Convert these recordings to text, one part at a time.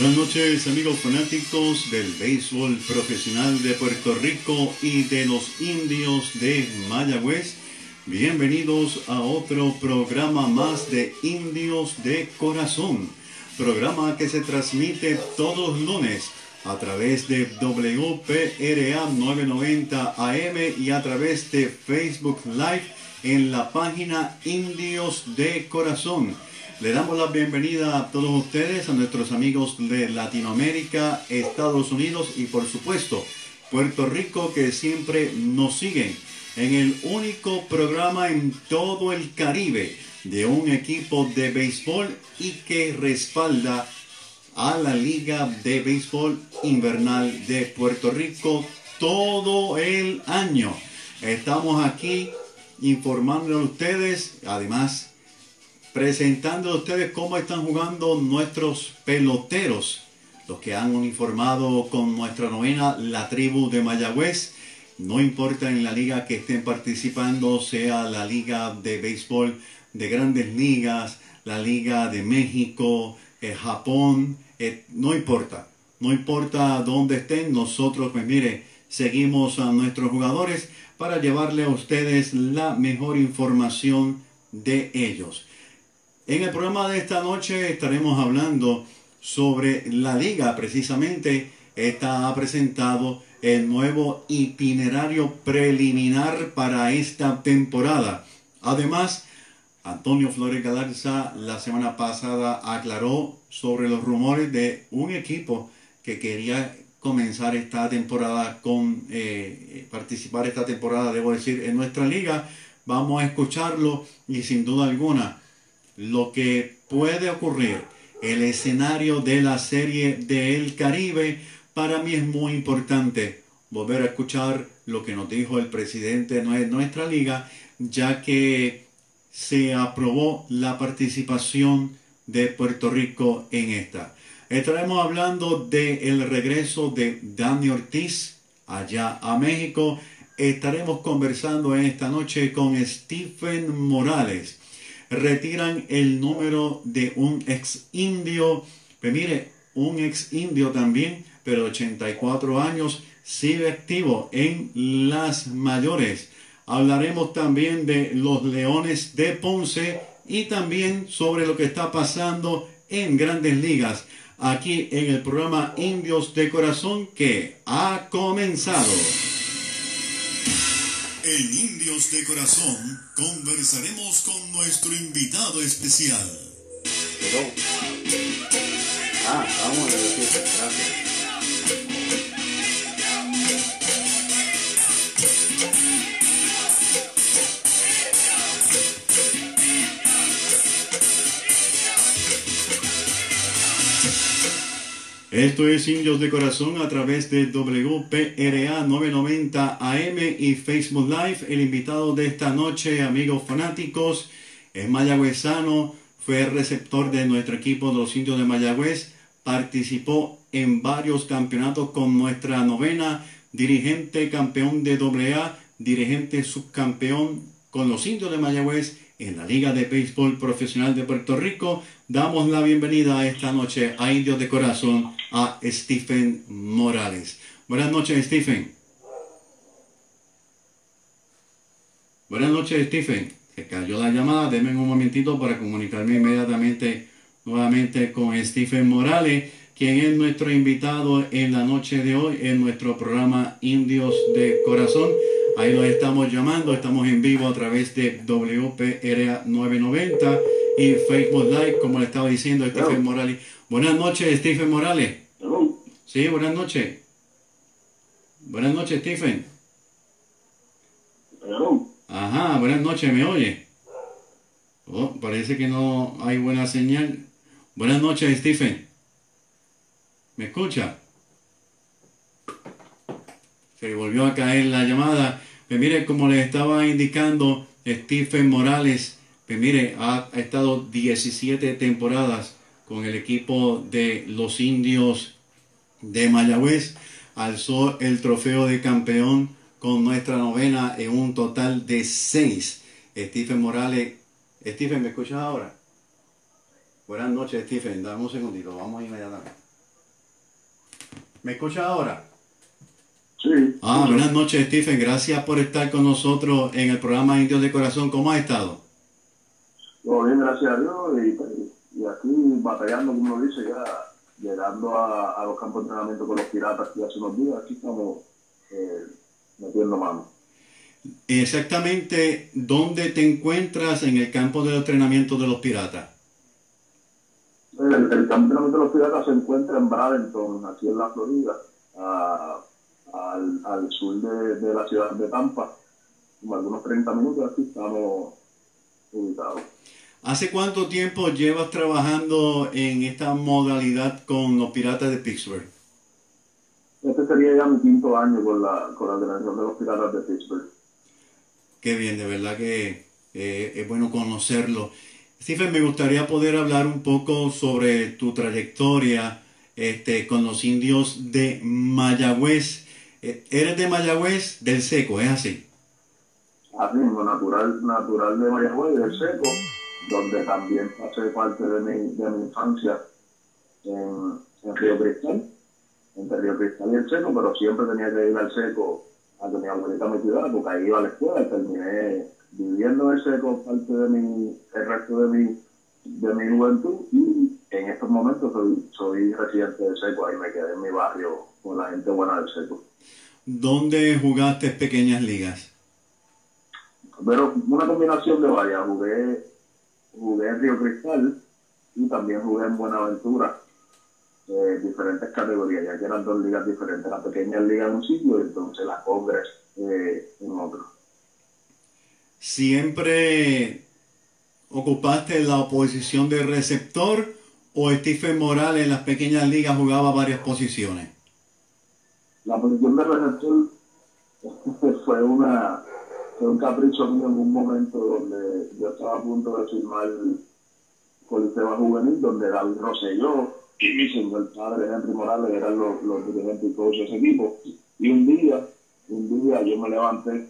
Buenas noches amigos fanáticos del béisbol profesional de Puerto Rico y de los indios de Mayagüez. Bienvenidos a otro programa más de Indios de Corazón. Programa que se transmite todos lunes a través de WPRA 990 AM y a través de Facebook Live en la página Indios de Corazón. Le damos la bienvenida a todos ustedes, a nuestros amigos de Latinoamérica, Estados Unidos y por supuesto Puerto Rico que siempre nos siguen en el único programa en todo el Caribe de un equipo de béisbol y que respalda a la Liga de Béisbol Invernal de Puerto Rico todo el año. Estamos aquí informando a ustedes, además presentando a ustedes cómo están jugando nuestros peloteros, los que han uniformado con nuestra novena la tribu de Mayagüez. No importa en la liga que estén participando, sea la liga de béisbol de grandes ligas, la liga de México, eh, Japón, eh, no importa. No importa dónde estén, nosotros, pues mire, seguimos a nuestros jugadores para llevarle a ustedes la mejor información de ellos. En el programa de esta noche estaremos hablando sobre la liga, precisamente. Esta ha presentado el nuevo itinerario preliminar para esta temporada. Además, Antonio Flores Galarza la semana pasada aclaró sobre los rumores de un equipo que quería comenzar esta temporada con eh, participar esta temporada, debo decir, en nuestra liga. Vamos a escucharlo y sin duda alguna lo que puede ocurrir, el escenario de la serie del Caribe, para mí es muy importante volver a escuchar lo que nos dijo el presidente de nuestra liga, ya que se aprobó la participación de Puerto Rico en esta. Estaremos hablando del regreso de Dani Ortiz allá a México. Estaremos conversando esta noche con Stephen Morales. Retiran el número de un ex indio. Pues mire, un ex indio también, pero 84 años, sigue activo en las mayores. Hablaremos también de los Leones de Ponce y también sobre lo que está pasando en grandes ligas aquí en el programa Indios de Corazón que ha comenzado. En Indios de Corazón conversaremos con nuestro invitado especial. Pero... Ah, vamos a. Esto es Indios de Corazón a través de WPRA 990 AM y Facebook Live. El invitado de esta noche, amigos fanáticos, es mayagüezano, fue receptor de nuestro equipo de los Indios de Mayagüez, participó en varios campeonatos con nuestra novena, dirigente campeón de AA, dirigente subcampeón con los Indios de Mayagüez en la Liga de Béisbol Profesional de Puerto Rico. Damos la bienvenida esta noche a Indios de Corazón a Stephen Morales. Buenas noches, Stephen. Buenas noches, Stephen. Se cayó la llamada. Denme un momentito para comunicarme inmediatamente nuevamente con Stephen Morales, quien es nuestro invitado en la noche de hoy en nuestro programa Indios de Corazón. Ahí nos estamos llamando, estamos en vivo a través de WPRA 990 y Facebook Live, como le estaba diciendo Stephen Morales. Buenas noches, Stephen Morales. Sí, buenas noches. Buenas noches, Stephen. Ajá, buenas noches, ¿me oye? Oh, parece que no hay buena señal. Buenas noches, Stephen. ¿Me escucha? Se volvió a caer la llamada. Pues mire, como les estaba indicando, Stephen Morales, pues mire, ha, estado 17 temporadas con el equipo de los indios de Mayagüez. Alzó el trofeo de campeón con nuestra novena en un total de 6. Stephen Morales. Stephen, ¿me escuchas ahora? Buenas noches, Stephen. Dame un segundito, vamos inmediatamente. ¿Me escuchas ahora? Sí. Ah, buenas noches, Stephen. Gracias por estar con nosotros en el programa Indios de Corazón. ¿Cómo has estado? Todo bien, gracias a Dios. Y, y aquí batallando, como uno dice, ya llegando a, a los campos de entrenamiento con los piratas que hace unos días. Aquí estamos eh, metiendo mano. Exactamente, ¿dónde te encuentras en el campo de entrenamiento de los piratas? El, el campo de entrenamiento de los piratas se encuentra en Bradenton, aquí en la Florida, a- al, al sur de, de la ciudad de Tampa. Como algunos 30 minutos aquí estamos ubicados. ¿Hace cuánto tiempo llevas trabajando en esta modalidad con los piratas de Pittsburgh? Este sería ya mi quinto año con la, con la organización de los piratas de Pittsburgh. Qué bien, de verdad que eh, es bueno conocerlo. Stephen, me gustaría poder hablar un poco sobre tu trayectoria este, con los indios de Mayagüez. Eh, eres de Mayagüez del Seco, ¿es así? Así mismo, natural, natural de Mayagüez, del Seco, donde también pasé parte de mi, de mi infancia en, en Río Cristal, entre Río Cristal y el Seco, pero siempre tenía que ir al Seco a que mi abuelita me cuidara, porque ahí iba a la escuela y terminé viviendo en el Seco parte de mi, el resto de mi, de mi juventud y en estos momentos soy, soy residente del Seco, ahí me quedé en mi barrio con la gente buena del Seco. ¿Dónde jugaste pequeñas ligas? Pero una combinación de varias. Jugué, jugué en Río Cristal y también jugué en Buenaventura. Eh, diferentes categorías, ya que eran dos ligas diferentes. La pequeña liga en un sitio y entonces la Congress eh, en otro. ¿Siempre ocupaste la posición de receptor o Stephen Morales en las pequeñas ligas jugaba varias posiciones? La posición de receptor fue una fue un capricho mío en un momento donde yo estaba a punto de firmar Coliseo Juvenil, donde David Rosselló y mi señor padre Henry Morales eran los, los dirigentes y coaches de ese equipo. Y un día, un día yo me levanté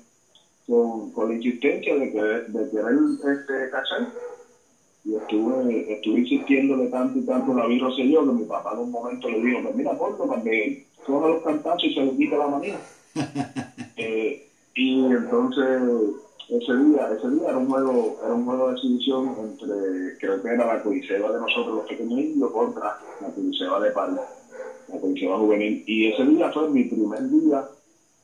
con, con la insistencia de, que, de querer este, cachar y estuve, estuve insistiéndole tanto y tanto David Rosselló que mi papá en un momento le dijo, pues mira, ponlo para que coja los cantazos y se le quita la manía. Eh, y entonces ese día, ese día era un juego, era un juego de exhibición entre, creo que era la coliseba de nosotros los pequeños indios contra la coliseba de Palma, la coliseba juvenil. Y ese día fue mi primer día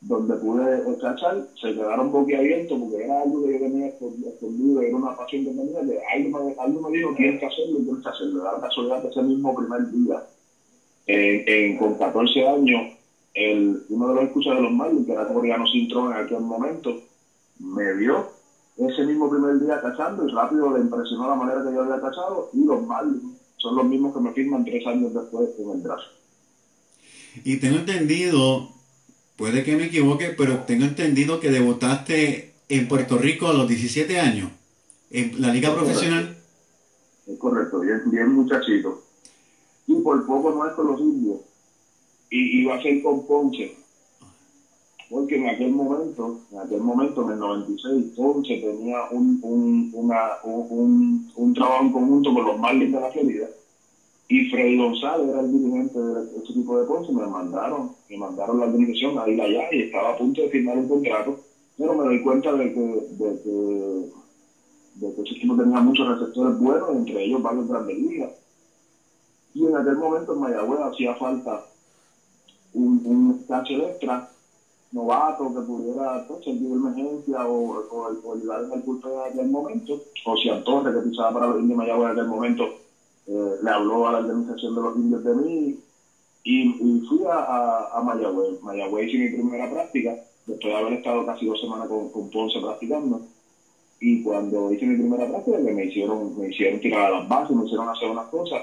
donde pude cachar, se quedaron boquiabiertos porque era algo que yo tenía escondido, era una pasión que tenía, que algo me, algo me dijo, tienes que hacerlo, tienes que hacerlo. Da la casualidad que ese mismo primer día, en, en- con 14 años, el, uno de los escuchas de los Marlins, que era Coreano Cintrón en aquel momento, me vio ese mismo primer día cachando y rápido le impresionó la manera que yo había cachado y los Marlins son los mismos que me firman tres años después en el draft. Y tengo entendido, puede que me equivoque, pero tengo entendido que debutaste en Puerto Rico a los 17 años, en la liga profesional. Es correcto, bien, bien muchachito. Y por poco no es con los indios. Y iba a ser con Ponce. Porque en aquel momento, en aquel momento, en el 96, Ponce tenía un, un, una, un, un, trabajo en conjunto con los Marlins de la Florida. Y Freddy González era el dirigente de ese equipo de Ponce. Me mandaron, me mandaron la organización a ir allá y estaba a punto de firmar un contrato. Pero me doy cuenta de que, de que de que ese equipo tenía muchos receptores buenos, entre ellos varios grandes ligas. En aquel momento en Mayagüez hacía falta un, un extra, novato, que pudiera pues, servir de emergencia o, o, o ayudar en el culto en aquel momento. José Torres, que pisaba para los indios de Mayagüez en aquel momento, eh, le habló a la organización de los indios de mí y, y fui a, a, a Mayagüez. Mayagüez hice mi primera práctica, después de haber estado casi dos semanas con, con Ponce practicando. Y cuando hice mi primera práctica, me hicieron, me hicieron tirar a las bases, me hicieron hacer unas cosas,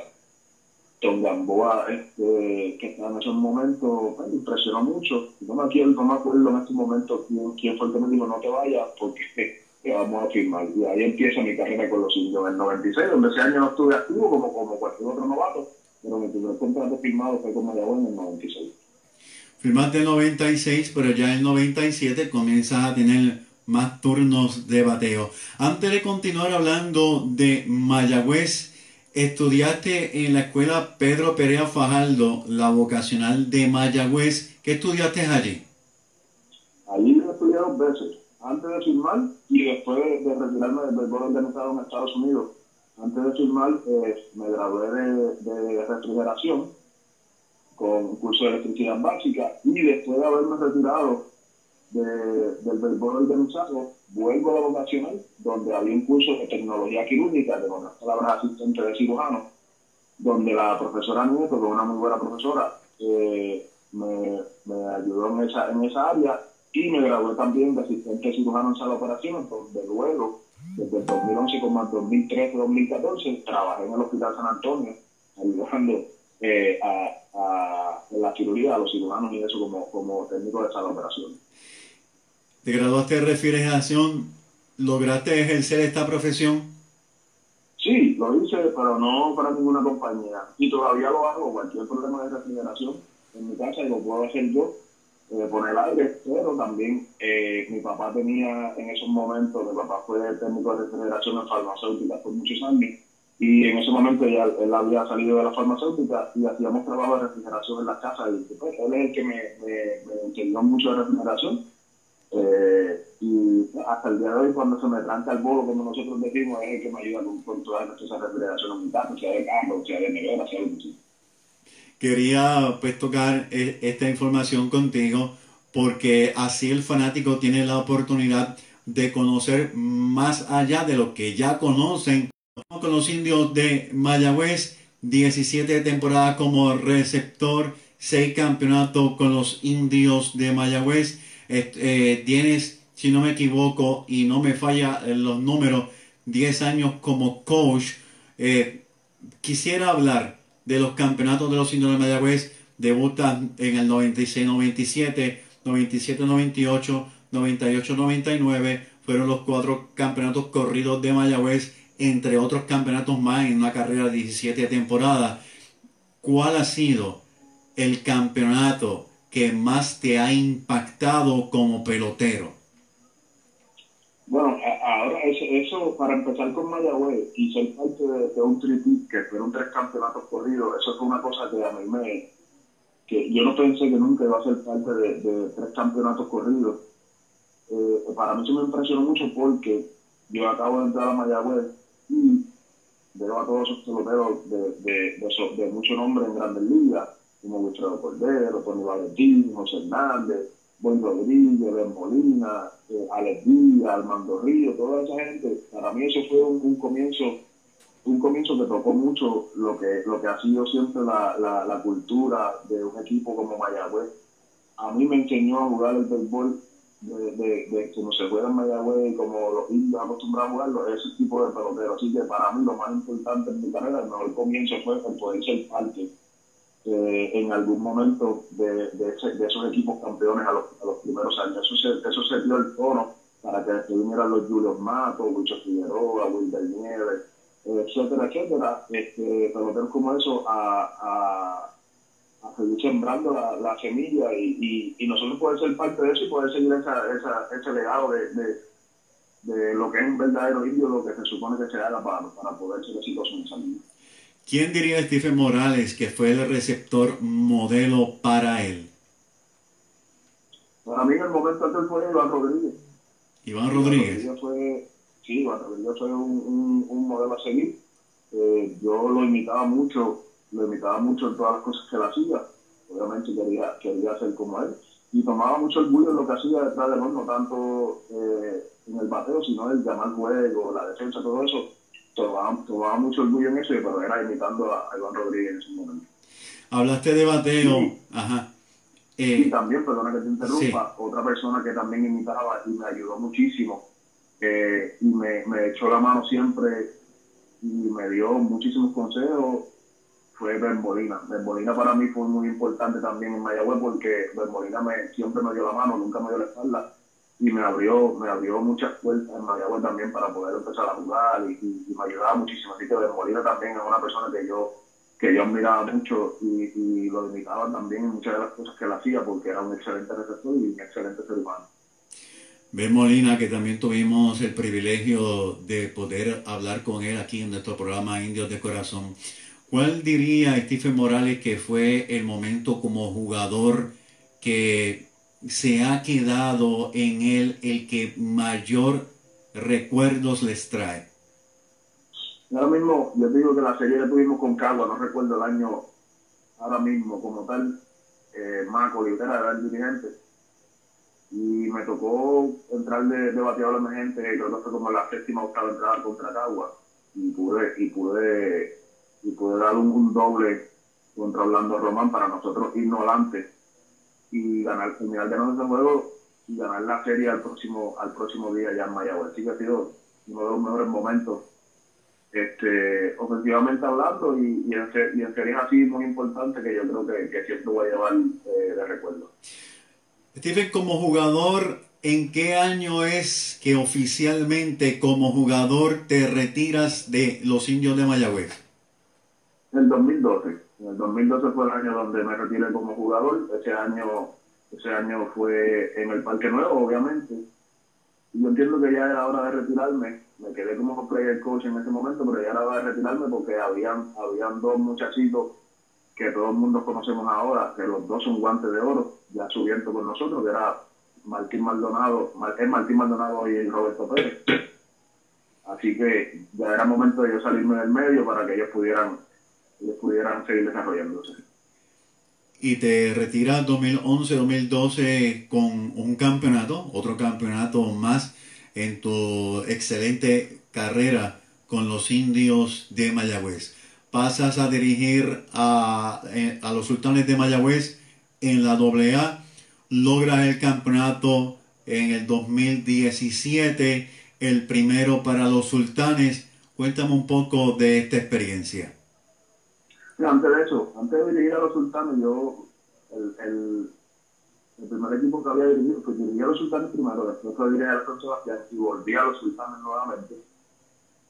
Don Gamboa, este, que en esos momentos, pues, me impresionó mucho. No me acuerdo, no me acuerdo en este momento quién, quién fue el que me dijo no te vayas porque te vamos a firmar. Y ahí empieza mi carrera con los indios en el 96, donde ese año no estuve activo como, como cualquier otro novato, pero mi primer contrato firmado fue con Mayagüez en el 96. Firmaste el 96, pero ya en el 97 comienzas a tener más turnos de bateo. Antes de continuar hablando de Mayagüez, estudiaste en la escuela Pedro Perea Fajardo, la vocacional de Mayagüez. ¿Qué estudiaste allí? Allí lo estudié dos veces, antes de firmar y después de, de retirarme del béisbol organizado en Estados Unidos. Antes de firmar, eh, me gradué de, de refrigeración con un curso de electricidad básica y después de haberme retirado de- del béisbol organizado, vuelvo a la vocacional, donde había un curso de tecnología quirúrgica, de buenas palabras asistente de cirujano, donde la profesora Nieto, que es una muy buena profesora, eh, me, me ayudó en esa, en esa área y me gradué también de asistente cirujano en sala de operaciones, donde luego, desde el 2011 como al 2013, 2014, trabajé en el Hospital San Antonio, ayudando eh, a, a la cirugía, a los cirujanos y eso como, como técnico de sala de operaciones. Te graduaste de refrigeración, lograste ejercer esta profesión. Sí, lo hice, pero no para ninguna compañía. Y todavía lo hago, cualquier problema de refrigeración en mi casa, y lo puedo hacer yo, eh, poner aire, pero también eh, mi papá tenía en esos momentos, mi papá fue técnico de refrigeración en farmacéutica por muchos años, y en ese momento ya él había salido de la farmacéutica y hacíamos trabajo de refrigeración en la casa, y pues, él es el que me, me, me enseñó mucho de refrigeración. Eh, y hasta el día de hoy, cuando se me tranca el bolo, como nosotros decimos, es el que me ayuda con, con toda esa refrigeración en mi casa, sea de carro, sea de nevera, sea de sea. Quería pues tocar eh, esta información contigo porque así el fanático tiene la oportunidad de conocer más allá de lo que ya conocen. Con los indios de Mayagüez, 17 temporadas como receptor, 6 campeonatos con los indios de Mayagüez. Eh, tienes, si no me equivoco y no me falla eh, los números, 10 años como coach. Eh, quisiera hablar de los campeonatos de los indios de Mayagüez. Debutan en el 96-97, 97-98, 98-99. Fueron los cuatro campeonatos corridos de Mayagüez, entre otros campeonatos más en una carrera de 17 temporadas. ¿Cuál ha sido el campeonato que más te ha impactado como pelotero? Bueno, ahora eso, eso, para empezar con Mayagüez y ser parte de, de un tripit que fueron tres campeonatos corridos, eso fue una cosa que a mí me... que yo no pensé que nunca iba a ser parte de, de tres campeonatos corridos. Eh, para mí se me impresionó mucho porque yo acabo de entrar a Mayagüez y veo a todos esos peloteros de, de, de, de mucho nombre en grandes ligas, como Wilfredo Cordero, Tony Valentín, José Hernández, Boy Rodríguez, Ben Molina, eh, Alex Díaz, Armando Río, toda esa gente. Para mí eso fue un, un comienzo un comienzo que tocó mucho lo que lo que ha sido siempre la, la, la cultura de un equipo como Mayagüez. A mí me enseñó a jugar el béisbol de, de, de como se juega en Mayagüez y como los indios acostumbrados a jugarlo, ese tipo de pelotero. Así que para mí lo más importante en mi carrera, el mejor comienzo fue el poder ser parte eh, en algún momento de, de, esos equipos campeones a los, a los primeros años. Eso se, eso se dio el tono para que después vinieran los Julios Matos, Lucho Figueroa, Wilder Nieves, etcétera, etcétera. Este, peloteros como eso a, a, a seguir sembrando la, la semilla y, y, nosotros poder ser parte de eso y poder seguir esa, esa, ese legado de, de, lo que es un verdadero indio, lo que se supone que se haga para, para poder ser exitoso en esa vida. ¿Quién diría Stephen Morales que fue el receptor modelo para él? Para mí en el momento aquel fue Iván Rodríguez. Iván Rodríguez. Iván fue, sí, Iván Rodríguez fue un, un, un modelo a seguir. Eh, yo lo imitaba mucho, lo imitaba mucho en todas las cosas que él hacía. Obviamente quería, quería ser como él. Y tomaba mucho orgullo en lo que hacía detrás del horno, no tanto eh, en el bateo, sino el llamar juego, la defensa, todo eso. Tomaba, tomaba mucho orgullo en eso, pero era imitando a, a Iván Rodríguez en ese momento. Hablaste de bateo. Sí. Ajá. Y Eh, también, perdona que te interrumpa, otra persona que también imitaba y me ayudó muchísimo eh, y me, me echó la mano siempre y me dio muchísimos consejos fue Ben Molina. Ben Molina para mí fue muy importante también en Mayagüez porque Ben Molina me, siempre me dio la mano, nunca me dio la espalda y me abrió, me abrió muchas puertas en Mayagüez también para poder empezar a jugar y, y- y me ayudaba muchísimo. Así que Ben Molina también es una persona que yo que yo admiraba mucho y, y lo imitaba también en muchas de las cosas que él hacía porque era un excelente receptor y un excelente ser humano. Ben Molina, que también tuvimos el privilegio de poder hablar con él aquí en nuestro programa Indios de Corazón. ¿Cuál diría Stephen Morales que fue el momento como jugador que se ha quedado en él el que mayor recuerdos les trae? Ahora mismo, yo digo que la serie que tuvimos con Cagua, no recuerdo el año ahora mismo como tal, eh, Marco Olivera era el dirigente. Y me tocó entrar de, de bateador emergente, creo que fue como la séptima octava entrada contra Cagua. Y pude, y pude, y pude dar un, doble contra Orlando Román para nosotros irnos y ganar, terminar ganando ese juego y ganar la serie al próximo, al próximo día ya en Mayagüez. Así que ha sido uno de los mejores momentos este, ofensivamente hablando y, y, en, y en series así muy importante que yo creo que, que siempre voy a llevar eh, de recuerdo. Stephen, como jugador, ¿en qué año es que oficialmente como jugador te retiras de los indios de Mayagüez? En el 2012, en el 2012 fue el año donde me retiré como jugador, ese año, ese año fue en el Parque Nuevo, obviamente, y yo entiendo que ya era hora de retirarme, me quedé como player coach en ese momento, pero ya era hora de retirarme porque habían, habían dos muchachitos que todo el mundo conocemos ahora, que los dos son guantes de oro, ya subiendo con nosotros, que era Martín Maldonado, Mar- es Martín Maldonado y Roberto Pérez. Así que ya era momento de yo salirme del medio para que ellos pudieran, pudieran seguir desarrollándose. Y te retiras 2011-2012 con un campeonato, otro campeonato más en tu excelente carrera con los indios de Mayagüez. Pasas a dirigir a, eh, a los sultanes de Mayagüez en la AA, logras el campeonato en el 2017, el primero para los sultanes. Cuéntame un poco de esta experiencia. Antes de eso, antes de dirigir a los sultanes, yo, el, el, primer equipo que había dirigido, pues dirigí a los sultanes primero, después fue dirigir a San Sebastián y volví a los sultanes nuevamente.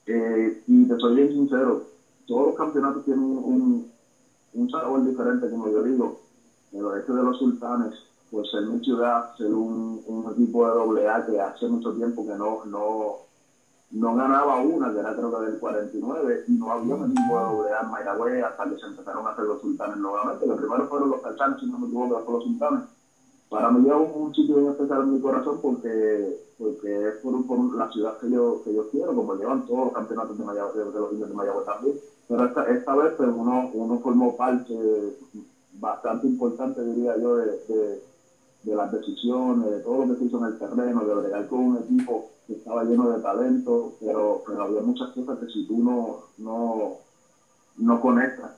Eh, y te soy bien sincero, todos los campeonatos tienen un, un, sabor diferente, como yo digo, pero este de los sultanes, pues ser mi ciudad, ser un, un equipo de doble A que hace mucho tiempo que no, no, no ganaba una, que era creo que del 49, y no había un equipo de doble hasta que se empezaron a hacer los sultanes nuevamente. Los primeros fueron los calchanos, si no me equivoco, después los sultanes. Para mí lleva un, sitio bien especial en mi corazón porque, porque es por, la ciudad que yo, que yo quiero, como llevan todos los campeonatos de, Mayagüez, de los indios de Mayagüez también. Pero esta, esta vez pues, uno, uno formó parte bastante importante, diría yo, de, de, de las decisiones, de todo lo que se hizo en el terreno, de bregar con un equipo estaba lleno de talento, pero, pero había muchas cosas que si tú no, no, no conectas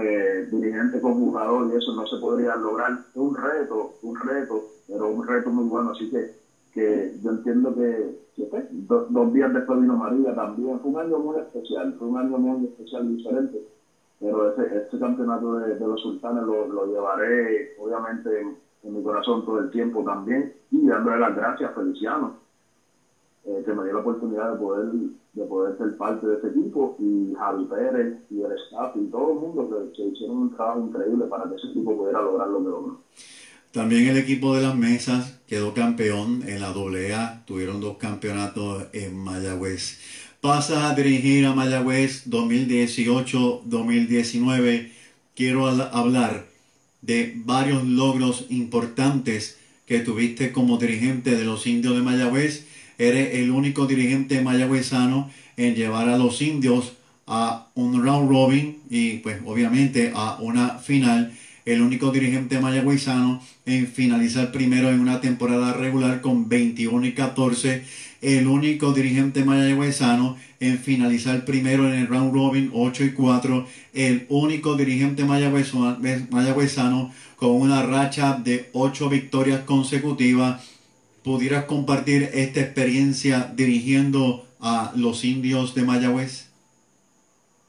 eh, dirigente con jugador y eso no se podría lograr. Es un reto, un reto, pero un reto muy bueno. Así que, que yo entiendo que, pues, do- dos días después vino María también. Fue un año muy especial, fue un año muy especial diferente. Pero ese, este campeonato de, de los sultanes lo, lo llevaré, obviamente, en, en mi corazón todo el tiempo también. Y dándole las gracias a Feliciano, eh, que me dio la oportunidad de poder, de poder ser parte de este equipo, y Javi Pérez y el staff y todo el mundo que, que hicieron un trabajo increíble para que ese equipo pudiera lograr lo que logró. También el equipo de las mesas quedó campeón en la AA, tuvieron dos campeonatos en Mayagüez. Pasas a dirigir a Mayagüez 2018-2019. Quiero hablar de varios logros importantes que tuviste como dirigente de los indios de Mayagüez. Eres el único dirigente mayagüezano en llevar a los indios a un round robin y pues obviamente a una final. El único dirigente mayagüezano en finalizar primero en una temporada regular con 21 y 14. El único dirigente mayagüezano en finalizar primero en el round robin 8 y 4. El único dirigente mayagüezano, con una racha de 8 victorias consecutivas. ¿Pudieras compartir esta experiencia dirigiendo a los indios de Mayagüez?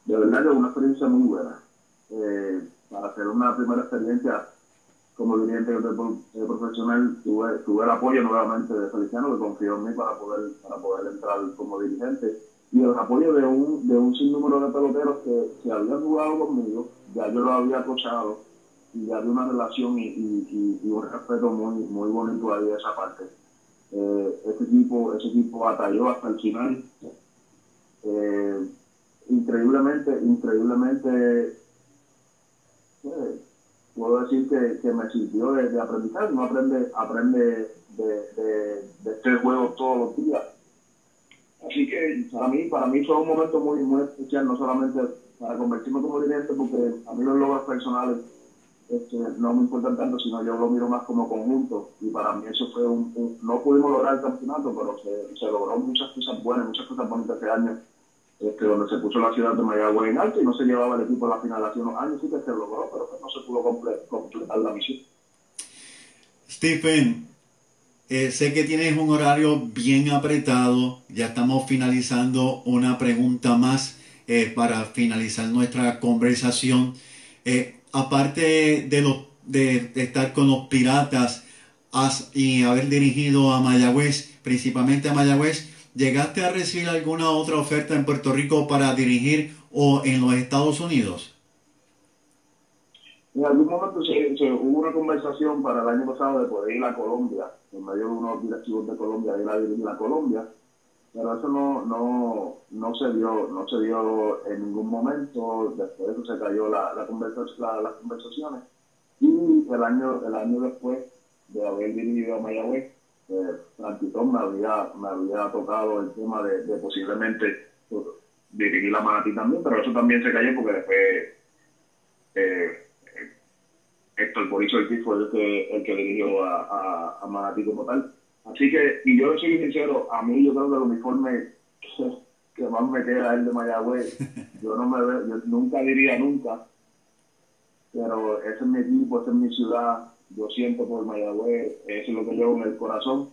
De verdad que es una experiencia muy buena. eh, para hacer una primera experiencia como dirigente profesional, tuve, tuve el apoyo nuevamente de Feliciano, que confió en mí para poder, para poder entrar como dirigente, y el apoyo de un, de un sinnúmero de peloteros que, que habían jugado conmigo, ya yo lo había coachado, y ya había una relación y- y un respeto muy, muy bonito ahí de esa parte. Eh, ese equipo, ese equipo batalló hasta el final. Eh, increíblemente, increíblemente, eh, puedo decir que, que me sirvió de, de aprendizaje. Uno aprende, aprende de, de, de este juego todos los días. Así que para mí, para mí fue un momento muy, muy especial, no solamente para convertirme como dirigente, porque a mí los logros personales este, no me importan tanto, sino yo lo miro más como conjunto. Y para mí eso fue un, un- no pudimos lograr el campeonato, pero se, se logró muchas cosas buenas, muchas cosas bonitas ese año, este, donde se puso la ciudad de Mayagüez en alto y no se llevaba el equipo a la final hace unos años, sí que se logró, pero que no se pudo comple- completar la misión. Stephen, eh, sé que tienes un horario bien apretado. Ya estamos finalizando una pregunta más eh, para finalizar nuestra conversación. Eh, aparte de, los, de, de estar con los piratas has- y haber dirigido a Mayagüez, principalmente a Mayagüez, ¿llegaste a recibir alguna otra oferta en Puerto Rico para dirigir o en los Estados Unidos? En algún momento se, se- hubo una conversación para el año pasado de poder ir a Colombia, en medio de unos directivos de Colombia, ir a dirigir a Colombia, pero eso no, no, no se dio, no se dio en ningún momento, después de eso se cayó la, la conversa- la- las conversaciones, y el año, el año después de haber dirigido a Mayagüez, eh, Francitón me había, me había tocado el tema de, posiblemente pues, dirigir la Manatí también, pero eso también se cayó porque después eh, Héctor Borizo Ortiz fue el que, el que dirigió a, a, a Manatí como tal. Así que, y yo soy sincero, a mí yo creo que el uniforme que, que más me queda es el de Mayagüez. Yo no me veo, yo nunca diría nunca, pero ese es mi equipo, esa es mi ciudad, yo siento por Mayagüez, eso es lo que llevo en el corazón.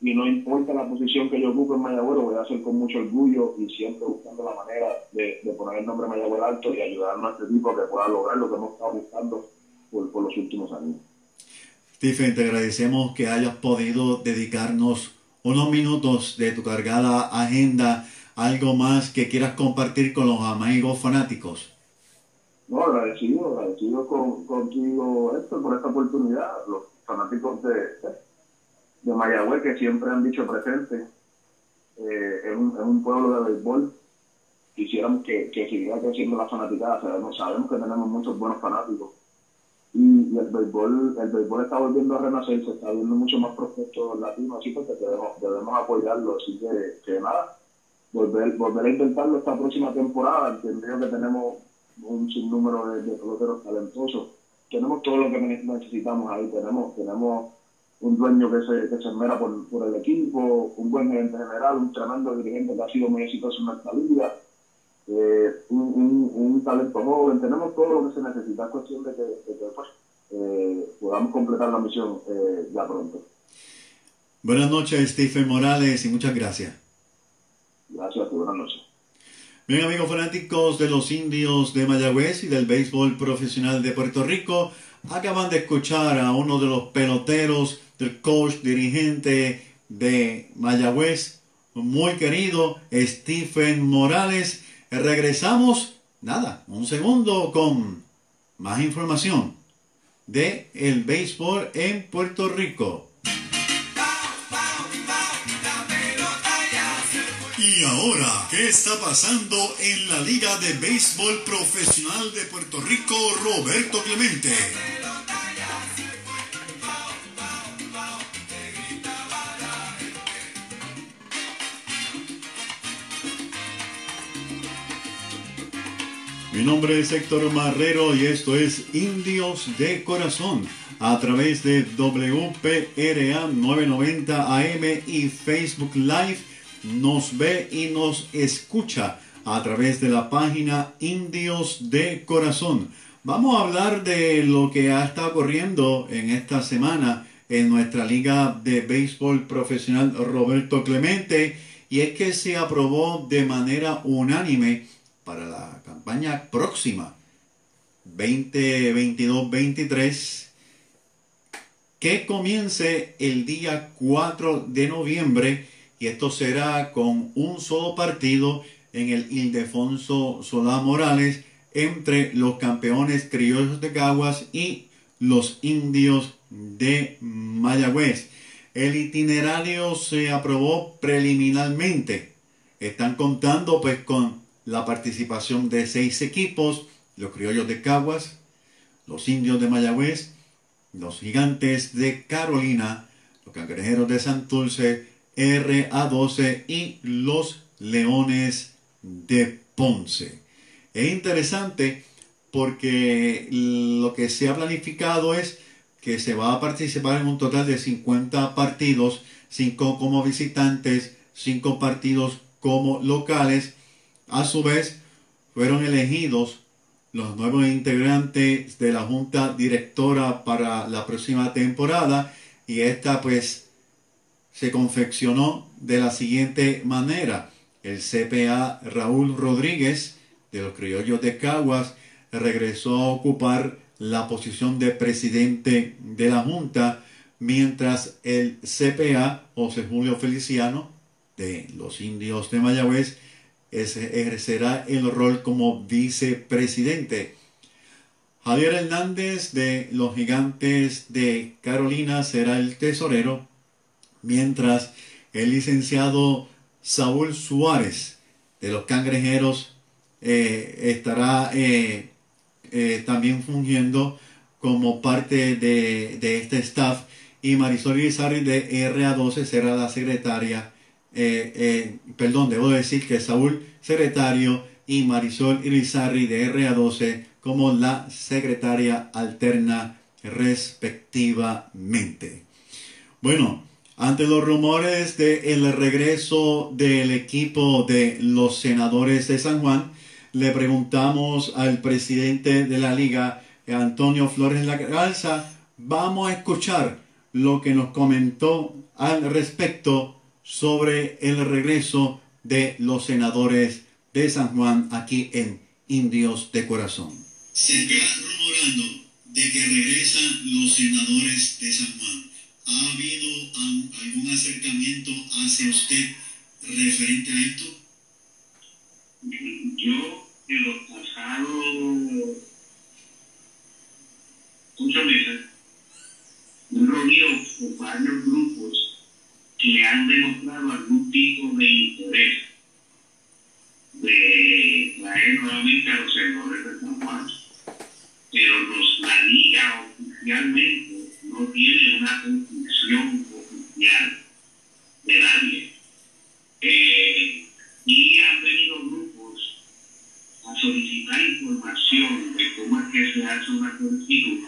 Y no importa la posición que yo ocupe en Mayagüez, lo voy a hacer con mucho orgullo y siempre buscando la manera de, de poner el nombre Mayagüez alto y ayudar a nuestro equipo a que pueda lograr lo que hemos estado buscando por, por los últimos años. Stephen, te agradecemos que hayas podido dedicarnos unos minutos de tu cargada agenda, algo más que quieras compartir con los amigos fanáticos. No, agradecido, agradecido con, contigo, Héctor, por esta oportunidad. Los fanáticos de, de Mayagüez que siempre han dicho presente, eh, es, un, un pueblo de béisbol. Quisiéramos que, que siguiera creciendo la fanaticada. Sabemos, sabemos que tenemos muchos buenos fanáticos. Y, el béisbol el béisbol está volviendo a renacer, se está viendo mucho más prospectos latinos, así porque debemos, debemos apoyarlo. Así que, nada, volver, volver a intentarlo esta próxima temporada. Entiendo que tenemos un sinnúmero de, de peloteros talentosos. Tenemos todo lo que ne- necesitamos ahí. Tenemos, tenemos un dueño que se, que se esmera por, por el equipo, un buen gerente general, un tremendo dirigente que ha sido muy exitoso en nuestra liga, eh, un, un, un talento joven. Tenemos todo lo que se necesita. Es cuestión de que, de que, pues, eh, podamos completar la misión eh, ya pronto. Buenas noches, Stephen Morales, y muchas gracias. Gracias buenas noches. Bien, amigos fanáticos de los indios de Mayagüez y del béisbol profesional de Puerto Rico, acaban de escuchar a uno de los peloteros del coach dirigente de Mayagüez, muy querido Stephen Morales. Regresamos, nada, un segundo con más información de el béisbol en Puerto Rico. Y ahora, ¿qué está pasando en la Liga de Béisbol Profesional de Puerto Rico, Roberto Clemente? Nombre es Héctor Marrero y esto es Indios de Corazón a través de WPRA 990 AM y Facebook Live. Nos ve y nos escucha a través de la página Indios de Corazón. Vamos a hablar de lo que ha estado ocurriendo en esta semana en nuestra liga de béisbol profesional Roberto Clemente y es que se aprobó de manera unánime para la campaña próxima 2022-23 que comience el día 4 de noviembre y esto será con un solo partido en el Ildefonso Solá Morales entre los campeones criollos de Caguas y los indios de Mayagüez. El itinerario se aprobó preliminarmente. Están contando pues con la participación de seis equipos, los criollos de Caguas, los indios de Mayagüez, los gigantes de Carolina, los cangrejeros de Santurce, RA12 y los leones de Ponce. Es interesante porque lo que se ha planificado es que se va a participar en un total de 50 partidos, 5 como visitantes, 5 partidos como locales. A su vez, fueron elegidos los nuevos integrantes de la junta directora para la próxima temporada y esta pues se confeccionó de la siguiente manera. El CPA Raúl Rodríguez de los criollos de Caguas regresó a ocupar la posición de presidente de la Junta, mientras el CPA José Julio Feliciano de los indios de Mayagüez ejercerá el rol como vicepresidente. Javier Hernández de los Gigantes de Carolina será el tesorero, mientras el licenciado Saúl Suárez de los Cangrejeros eh, estará eh, eh, también fungiendo como parte de, de, este staff y Marisol Irizarry de RA12 será la secretaria, perdón, debo decir que Saúl secretario y Marisol Irizarry de RA12 como la secretaria alterna respectivamente. Bueno, ante los rumores de el regreso del equipo de los senadores de San Juan, le preguntamos al presidente de la liga, Antonio Flores Lagalza, vamos a escuchar lo que nos comentó al respecto sobre el regreso de los senadores de San Juan aquí en Indios de Corazón. Se está rumorando de que regresan los senadores de San Juan. ¿Ha habido algún acercamiento hacia usted referente a esto? Yo, en los pasados ocho meses, me he reunido con varios grupos que han demostrado algún tipo de interés de traer nuevamente a los senadores de San Juan. Pero los, la liga oficialmente no tiene una conclusión oficial de nadie. Eh, y han venido grupos a solicitar información de cómo es que se hace una solicitud,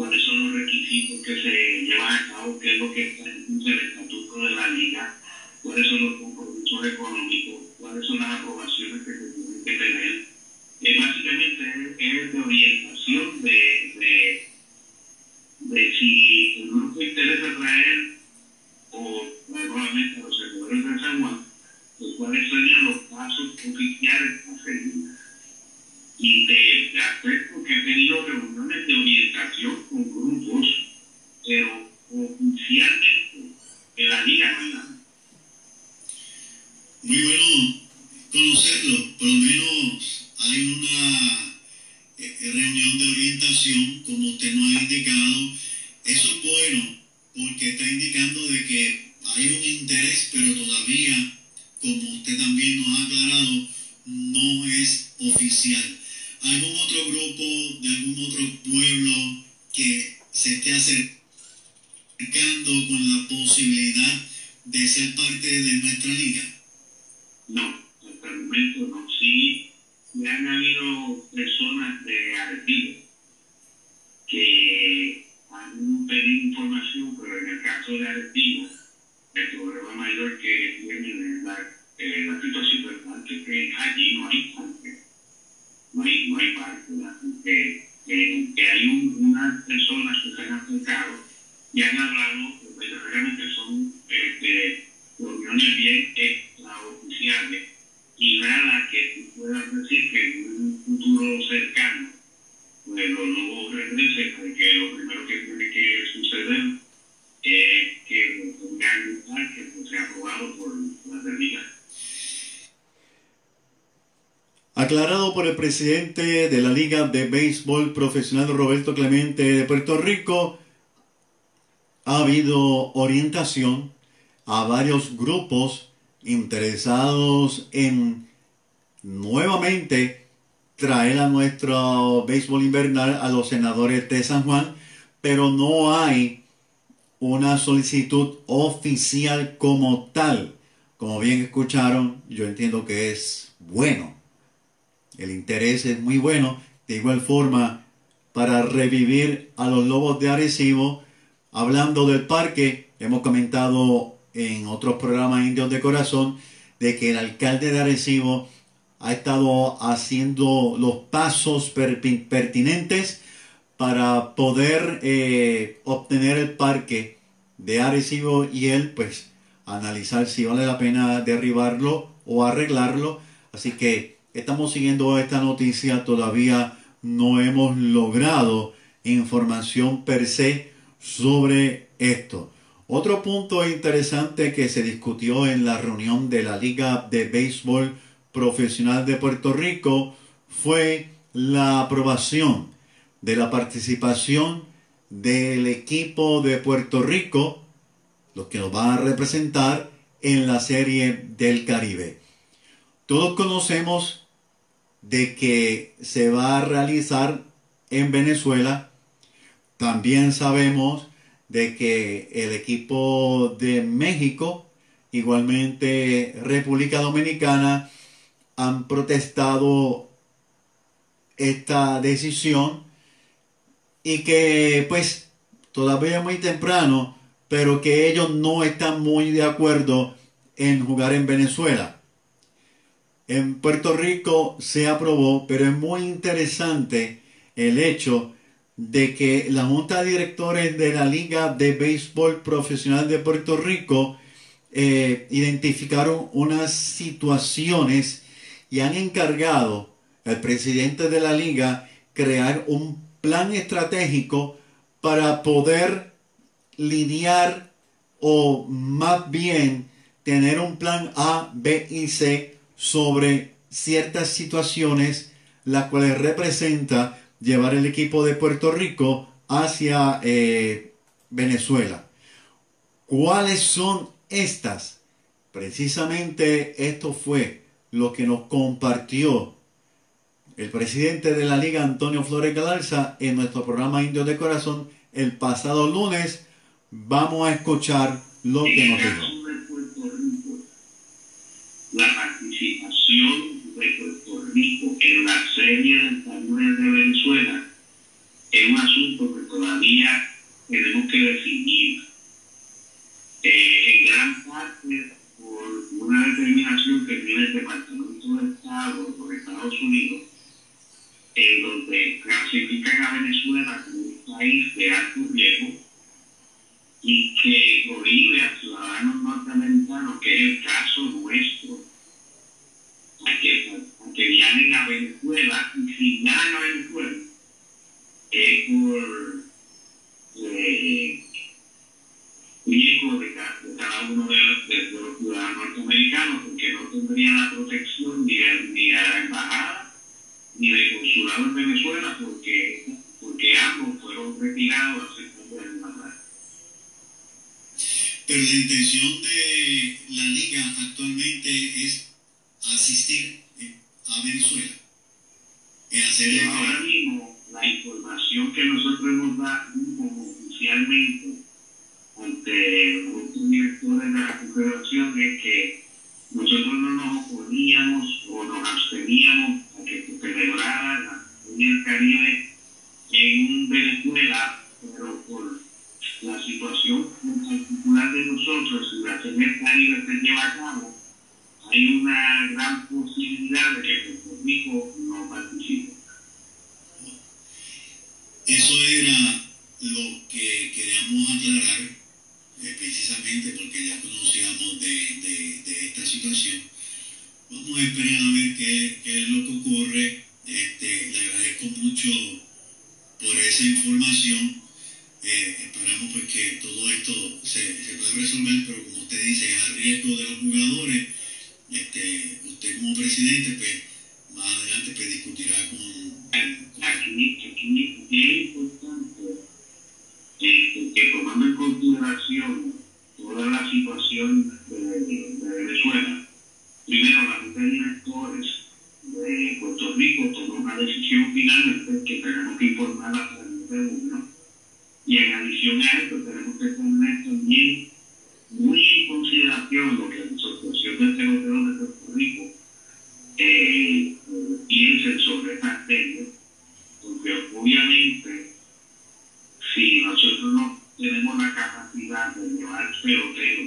cuáles son los requisitos que se llevan a cabo, qué es lo que está en el estatuto de la liga, cuáles son los compromisos económicos, cuáles son las aprobaciones que se tienen que tener. Básicamente es de orientación de, de de si el grupo interesa traer o nuevamente a los servidores de San Juan, pues cuáles serían los pasos oficiales a seguir. Y de, de aspecto he tenido reuniones de orientación con grupos, pero oficialmente en la liga no hay nada. Muy bueno conocerlo, por lo menos hay una reunión de orientación, como usted nos ha indicado. Eso es bueno porque está indicando de que hay un interés, pero todavía, como usted también nos ha aclarado, no es oficial. ¿Algún otro grupo de algún otro pueblo que se esté acercando con la posibilidad de ser parte de nuestra liga? No, hasta el momento no. Sí, han habido personas de Artilo que han pedido información, pero en el caso de Artilo, el problema mayor que tienen es la, eh, la situación del que allí no hay parque, no hay, no hay parque, que, que, que hay un, unas personas que se han acercado y han hablado, que verdaderamente son este, reuniones bien extraoficiales y nada que tú puedas decir que en un futuro cercano donde los lobos regresen, porque lo primero que tiene que suceder es que tengan que sea aprobado por la liga. Aclarado por el presidente de la Liga de Béisbol Profesional Roberto Clemente de Puerto Rico, ha habido orientación a varios grupos interesados en nuevamente traer a nuestro béisbol invernal a los senadores de San Juan, pero no hay una solicitud oficial como tal. Como bien escucharon, yo entiendo que es bueno. El interés es muy bueno. De igual forma, para revivir a los lobos de Arecibo, hablando del parque, hemos comentado en otros programas indios de corazón de que el alcalde de Arecibo ha estado haciendo los pasos pertinentes para poder eh, obtener el parque de Arecibo y él pues analizar si vale la pena derribarlo o arreglarlo. Así que estamos siguiendo esta noticia, todavía no hemos logrado información per se sobre esto. Otro punto interesante que se discutió en la reunión de la Liga de Béisbol Profesional de Puerto Rico fue la aprobación de la participación del equipo de Puerto Rico, los que nos van a representar en la serie del Caribe. Todos conocemos de que se va a realizar en Venezuela. También sabemos de que el equipo de México, igualmente República Dominicana, han protestado esta decisión y que pues todavía es muy temprano, pero que ellos no están muy de acuerdo en jugar en Venezuela. En Puerto Rico se aprobó, pero es muy interesante el hecho de que la Junta de Directores de la Liga de Béisbol Profesional de Puerto Rico eh, identificaron unas situaciones y han encargado al presidente de la liga crear un plan estratégico para poder lidiar o más bien tener un plan A, B y C sobre ciertas situaciones las cuales representa llevar el equipo de Puerto Rico hacia eh, Venezuela. ¿Cuáles son estas? Precisamente esto fue lo que nos compartió el presidente de la Liga, Antonio Flores Galarza, en nuestro programa Indios de Corazón el pasado lunes. Vamos a escuchar lo que nos dijo. La participación de Puerto Rico en la serie tomando en consideración toda la situación de, Venezuela, primero la junta de directores de Puerto Rico tomó una decisión finalmente que tenemos que informar a través de uno y en adición a esto tenemos que tener también muy en consideración lo que la Asociación de Peloteros de Puerto Rico eh, sobre estas leyes porque obviamente si nosotros no tenemos la capacidad de llevar pelotero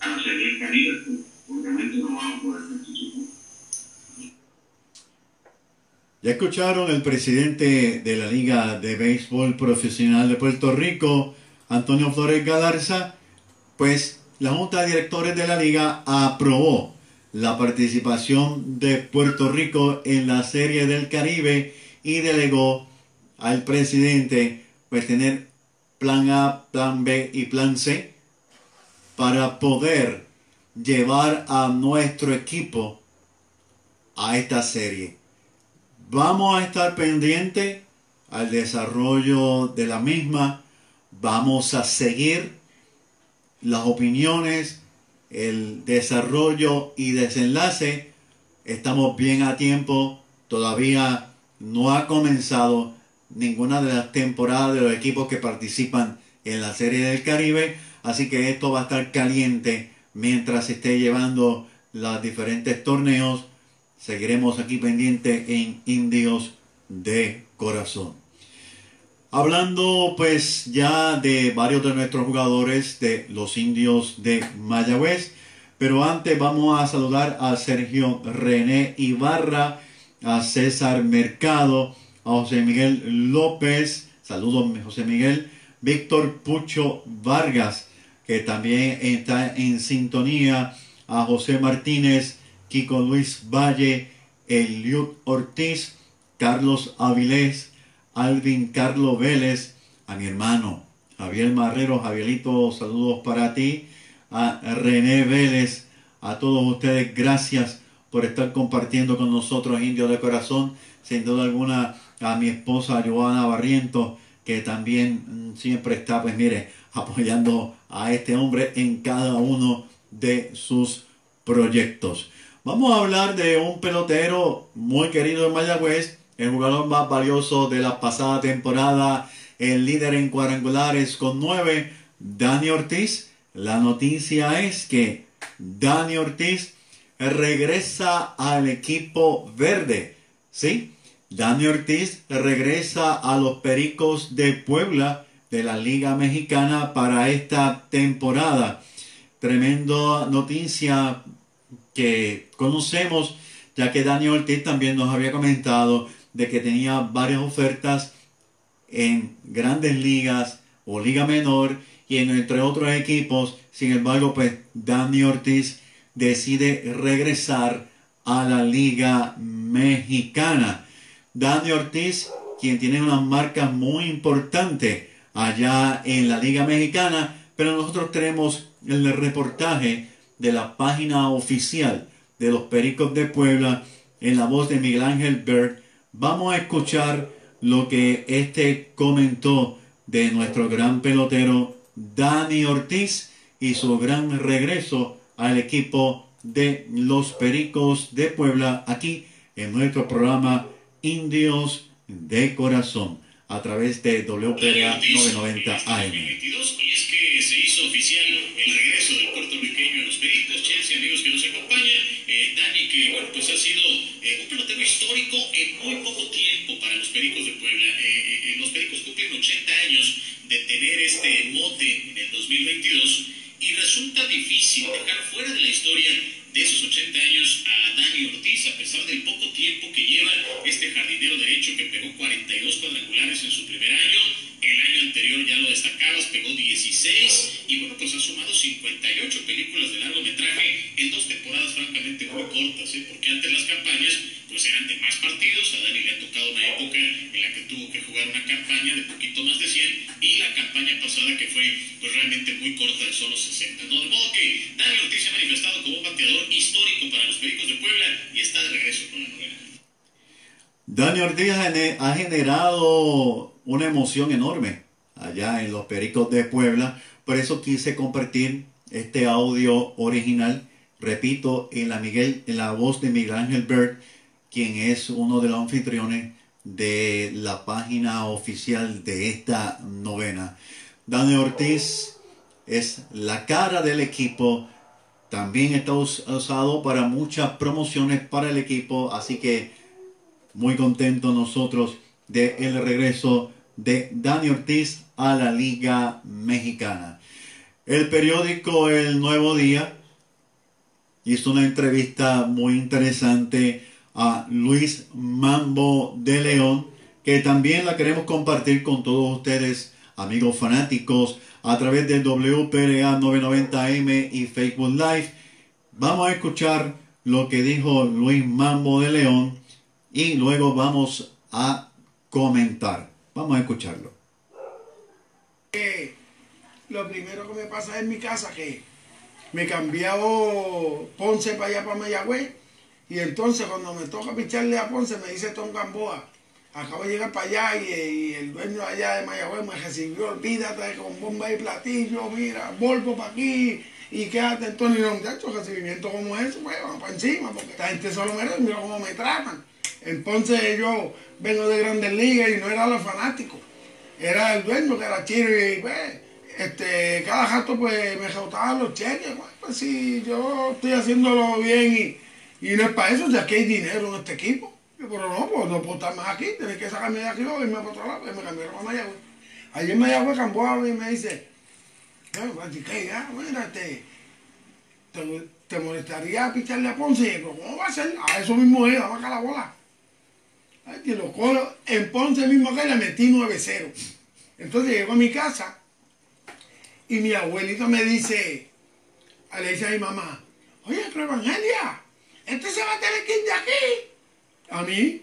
a la Serie del Caribe, pues, obviamente no vamos a poder participar. Ya escucharon el presidente de la Liga de Béisbol Profesional de Puerto Rico, Antonio Flores Galarza, pues la Junta de Directores de la Liga aprobó la participación de Puerto Rico en la Serie del Caribe y delegó al presidente pues tener plan A, plan B y plan C para poder llevar a nuestro equipo a esta serie. Vamos a estar pendientes al desarrollo de la misma. Vamos a seguir las opiniones, el desarrollo y desenlace. Estamos bien a tiempo. Todavía no ha comenzado ninguna de las temporadas de los equipos que participan en la Serie del Caribe. Así que esto va a estar caliente mientras se esté llevando los diferentes torneos. Seguiremos aquí pendiente en Indios de Corazón. Hablando pues ya de varios de nuestros jugadores de los Indios de Mayagüez. Pero antes vamos a saludar a Sergio René Ibarra, a César Mercado, a José Miguel López. Saludos José Miguel. Víctor Pucho Vargas, que también está en sintonía. A José Martínez, Kiko Luis Valle, Eliud Ortiz, Carlos Avilés, Alvin Carlos Vélez, a mi hermano Javier Marrero, Javierito, saludos para ti, a René Vélez, a todos ustedes, gracias por estar compartiendo con nosotros, Indios de Corazón, sin duda alguna a mi esposa Joana Barrientos, que también mm, siempre está, pues mire, apoyando a este hombre en cada uno de sus proyectos. Vamos a hablar de un pelotero muy querido en Mayagüez, el jugador más valioso de la pasada temporada, el líder en cuadrangulares con nueve, Dani Ortiz. La noticia es que Dani Ortiz regresa al equipo verde. ¿Sí? Dani Ortiz regresa a los Pericos de Puebla de la Liga Mexicana para esta temporada. Tremenda noticia que conocemos, ya que Dani Ortiz también nos había comentado de que tenía varias ofertas en grandes ligas o liga menor y en, entre otros equipos. Sin embargo, pues Dani Ortiz decide regresar a la liga mexicana. Dani Ortiz, quien tiene unas marcas muy importantes allá en la liga mexicana, pero nosotros tenemos el reportaje de la página oficial de los Pericos de Puebla en la voz de Miguel Ángel Berg. Vamos a escuchar lo que este comentó de nuestro gran pelotero Dani Ortiz y su gran regreso al equipo de los Pericos de Puebla aquí en nuestro programa Indios de Corazón a través de WPRA 990 AM. 2022, y es que se hizo oficial el regreso del puertorriqueño a los Pericos, Chelsea, amigos que nos acompañan. Eh, Dani, que bueno, pues ha sido eh, un pelotero histórico en muy poco tiempo para los Pericos de Puebla. Eh, eh, los Pericos cumplen 80 años de tener este mote en el 2022 y resulta difícil dejar fuera de la historia de esos 80 años a Dani Ortiz, a pesar del poco tiempo que lleva este jardinero derecho que pegó 42 cuadrangulares en su primer año. El año anterior ya lo destacabas, pegó 16 y bueno, pues ha sumado 58 películas de largometraje en dos temporadas francamente muy cortas, ¿eh? porque antes las campañas pues eran de más partidos. A Dani le ha tocado una época en la que tuvo que jugar una campaña de poquito más de 100 y la campaña pasada que fue pues realmente muy corta de solo 60. ¿no? Bateador histórico para los Pericos de Puebla y está de regreso con la novena. Dani Ortiz ha generado una emoción enorme allá en los Pericos de Puebla. Por eso quise compartir este audio original. Repito, en la, Miguel, en la voz de Miguel Ángel Bird, quien es uno de los anfitriones de la página oficial de esta novena. Dani Ortiz es la cara del equipo. También está us- usado para muchas promociones para el equipo. Así que muy contentos nosotros de el regreso de Dani Ortiz a la Liga Mexicana. El periódico El Nuevo Día hizo una entrevista muy interesante a Luis Mambo de León, que también la queremos compartir con todos ustedes, amigos fanáticos, a través de WPRA 990M y Facebook Live. Vamos a escuchar lo que dijo Luis Mambo de León y luego vamos a comentar. Vamos a escucharlo. lo primero que me pasa en mi casa que me cambiado Ponce para allá para Mayagüez y entonces cuando me toca picharle a Ponce me dice Tom Gamboa acabo de llegar para allá y, el dueño allá de Mayagüez me recibió olvídate con bomba y platillo mira Volvo para aquí y quédate entonces y no muchachos recibimiento como ese pues vamos para encima porque esta gente solo me mira cómo me tratan entonces yo vengo de grandes ligas y no era los fanáticos era el dueño que era chino y pues, este, cada rato pues me rebotaban los cheques, pues, pues sí, yo estoy haciéndolo bien y, y no es para eso, ya que hay dinero en este equipo. Yo, pero no, pues no puedo estar más aquí, tenés que sacarme de aquí o irme para otro lado, y me cambiaron a Mayagüez. Allí en Mayagüez Camboa y me dice, bueno, ¿qué ya? Mira, este, te, te molestaría picharle a Ponce, Y yo, ¿cómo va a ser? A eso mismo es, vamos la bola. Ay, que lo cojo, en Ponce mismo que le metí 9-0. Entonces llego a mi casa y mi abuelito me dice, le dice a mi mamá, oye, pero Evangelia, este se va a tener que ir de aquí. A mí.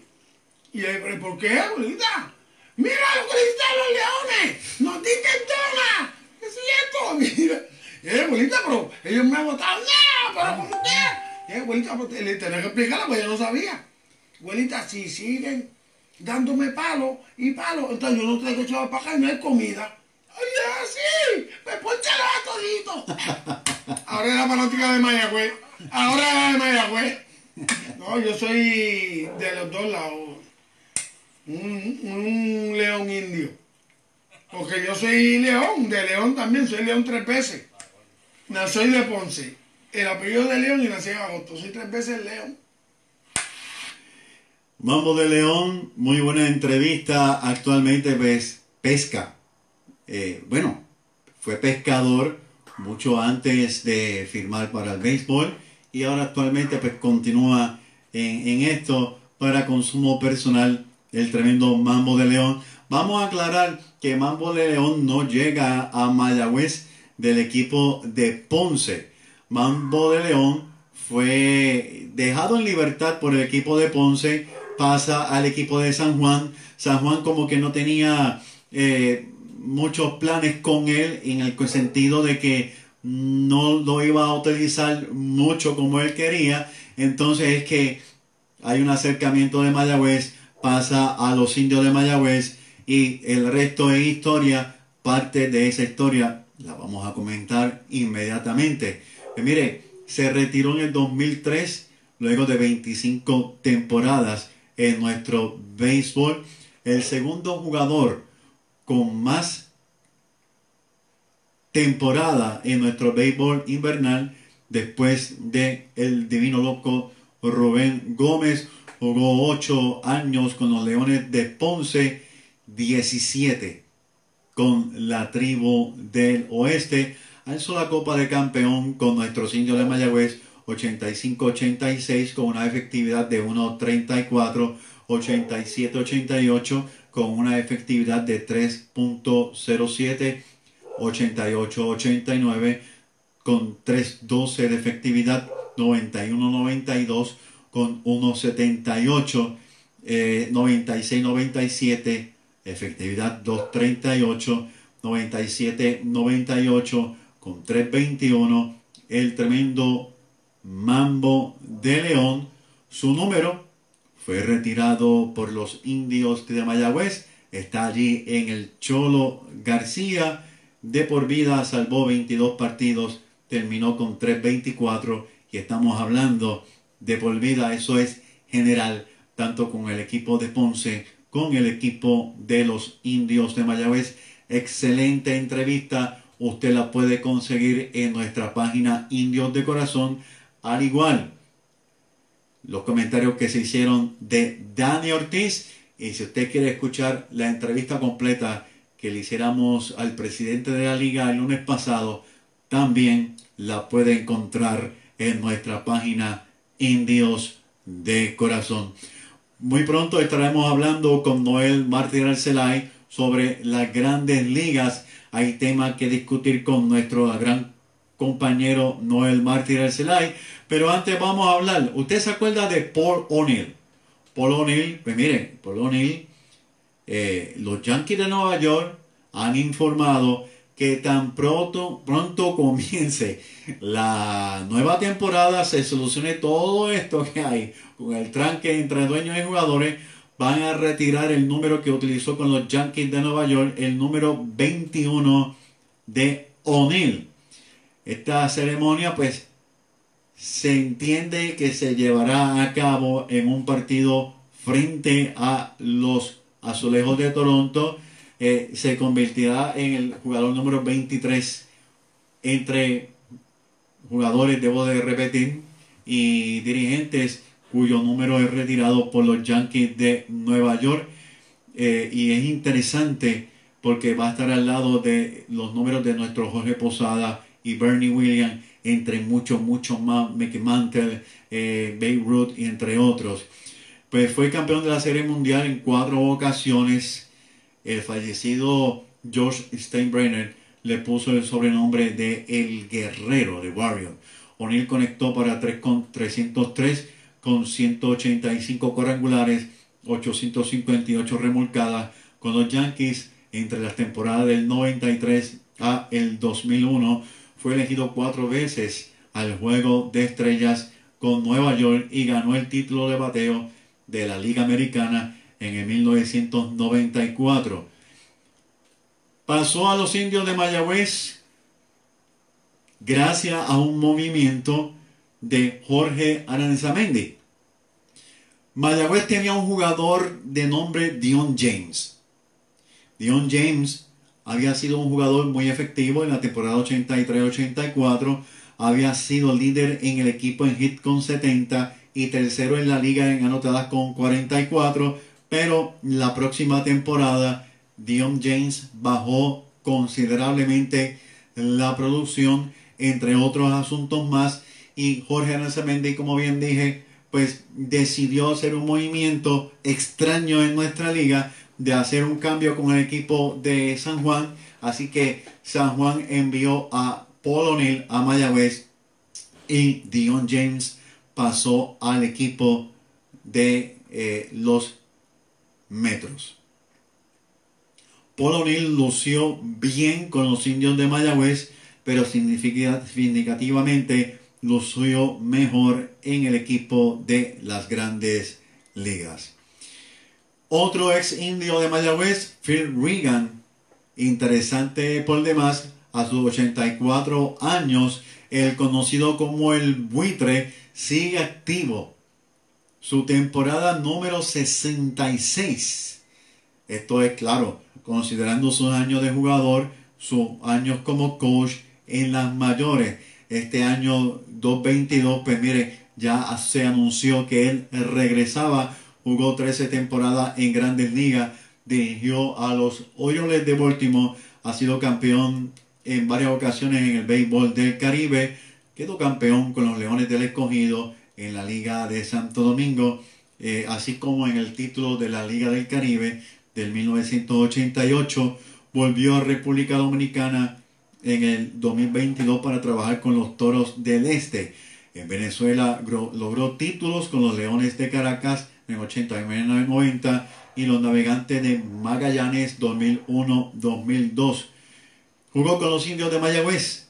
Y yo, ¿pero por qué, abuelita? Mira lo que le los leones, nos diste dona. ¿Qué es cierto? Mira. Abuelita, pero ellos me han votado. No, pero ¿cómo qué? Y abuelita, pues, le tenía que explicarla, pues yo no sabía. Abuelita, si siguen dándome palo y palo, entonces yo no tengo que echar para acá y no hay comida. Oye, sí, me ponchalo a todito. Ahora es la fanática de Mayagüez. Ahora es la de Mayagüez. No, yo soy de los dos lados. Un, un león indio. Porque yo soy león, de león también, soy león tres veces. Soy de Ponce. El apellido de león y nací en agosto. Soy tres veces león. Mambo de León, muy buena entrevista. Actualmente ves pesca. Eh, bueno, fue pescador mucho antes de firmar para el béisbol y ahora actualmente pues continúa en, en esto para consumo personal el tremendo Mambo de León. Vamos a aclarar que Mambo de León no llega a Mayagüez del equipo de Ponce. Mambo de León fue dejado en libertad por el equipo de Ponce, pasa al equipo de San Juan. San Juan como que no tenía eh, muchos planes con él en el sentido de que no lo iba a utilizar mucho como él quería. Entonces es que hay un acercamiento de Mayagüez, pasa a los indios de Mayagüez y el resto es historia. Parte de esa historia la vamos a comentar inmediatamente. Pues mire, se retiró en el 2003 luego de 25 temporadas en nuestro béisbol. El segundo jugador con más temporada en nuestro béisbol invernal después de el divino loco Rubén Gómez. Jugó 8 años con los Leones de Ponce, 17 con la tribu del oeste. Alzó la Copa de Campeón con nuestros indios de Mayagüez 85-86 con una efectividad de 1.34, 87-88 con una efectividad de 3.07, 88-89 con 3.12 de efectividad, 91-92 con 1.78, eh, 96-97 efectividad 238, 97, 98 con 321, el tremendo Mambo de León, su número fue retirado por los indios de Mayagüez, está allí en el Cholo García, de por vida salvó 22 partidos, terminó con 324 y estamos hablando de por vida, eso es general, tanto con el equipo de Ponce, con el equipo de los indios de Mayagüez. Excelente entrevista, usted la puede conseguir en nuestra página Indios de Corazón, al igual los comentarios que se hicieron de Dani Ortiz. Y si usted quiere escuchar la entrevista completa que le hiciéramos al presidente de la liga el lunes pasado, también la puede encontrar en nuestra página Indios de Corazón. Muy pronto estaremos hablando con Noel Martín Arcelay sobre las grandes ligas. Hay temas que discutir con nuestro gran compañero Noel Martín Arcelay. Pero antes vamos a hablar. ¿Usted se acuerda de Paul O'Neill? Paul O'Neill, pues miren, Paul O'Neill, eh, los Yankees de Nueva York han informado que tan pronto, pronto comience la nueva temporada, se solucione todo esto que hay con el tranque entre dueños y jugadores, van a retirar el número que utilizó con los Yankees de Nueva York, el número 21 de O'Neill. Esta ceremonia pues se entiende que se llevará a cabo en un partido frente a los Azulejos de Toronto. Eh, se convertirá en el jugador número 23 entre jugadores, debo de repetir, y dirigentes cuyo número es retirado por los Yankees de Nueva York. Eh, y es interesante porque va a estar al lado de los números de nuestro Jorge Posada y Bernie Williams entre muchos, muchos más, Mickey Mantle, eh, Babe Ruth y entre otros. Pues fue campeón de la Serie Mundial en cuatro ocasiones. El fallecido George Steinbrenner le puso el sobrenombre de El Guerrero de Warrior. O'Neill conectó para 3 con 303 con 185 cuadrangulares, 858 remolcadas con los Yankees entre las temporadas del 93 a el 2001 fue elegido cuatro veces al Juego de Estrellas con Nueva York y ganó el título de bateo de la Liga Americana en el 1994. Pasó a los indios de Mayagüez gracias a un movimiento de Jorge Aranzamendi. Mayagüez tenía un jugador de nombre Dion James. Dion James había sido un jugador muy efectivo en la temporada 83-84, había sido líder en el equipo en hit con 70 y tercero en la liga en anotadas con 44, pero la próxima temporada Dion James bajó considerablemente la producción, entre otros asuntos más, y Jorge Aranzamendi, como bien dije, pues decidió hacer un movimiento extraño en nuestra liga de hacer un cambio con el equipo de San Juan. Así que San Juan envió a Paul O'Neill a Mayagüez y Dion James pasó al equipo de eh, los Metros. Paul O'Neill lució bien con los indios de Mayagüez, pero significativamente lució mejor en el equipo de las grandes ligas. Otro ex indio de Mayagüez, Phil Regan, interesante por demás, a sus 84 años, el conocido como el buitre, sigue activo. Su temporada número 66. Esto es claro, considerando sus años de jugador, sus años como coach en las mayores. Este año 2022, pues mire, ya se anunció que él regresaba jugó 13 temporadas en grandes ligas, dirigió a los Orioles de Baltimore, ha sido campeón en varias ocasiones en el béisbol del Caribe, quedó campeón con los Leones del Escogido en la Liga de Santo Domingo, eh, así como en el título de la Liga del Caribe del 1988, volvió a República Dominicana en el 2022 para trabajar con los Toros del Este. En Venezuela logró títulos con los Leones de Caracas en 89-90 y los Navegantes de Magallanes 2001-2002. Jugó con los Indios de Mayagüez.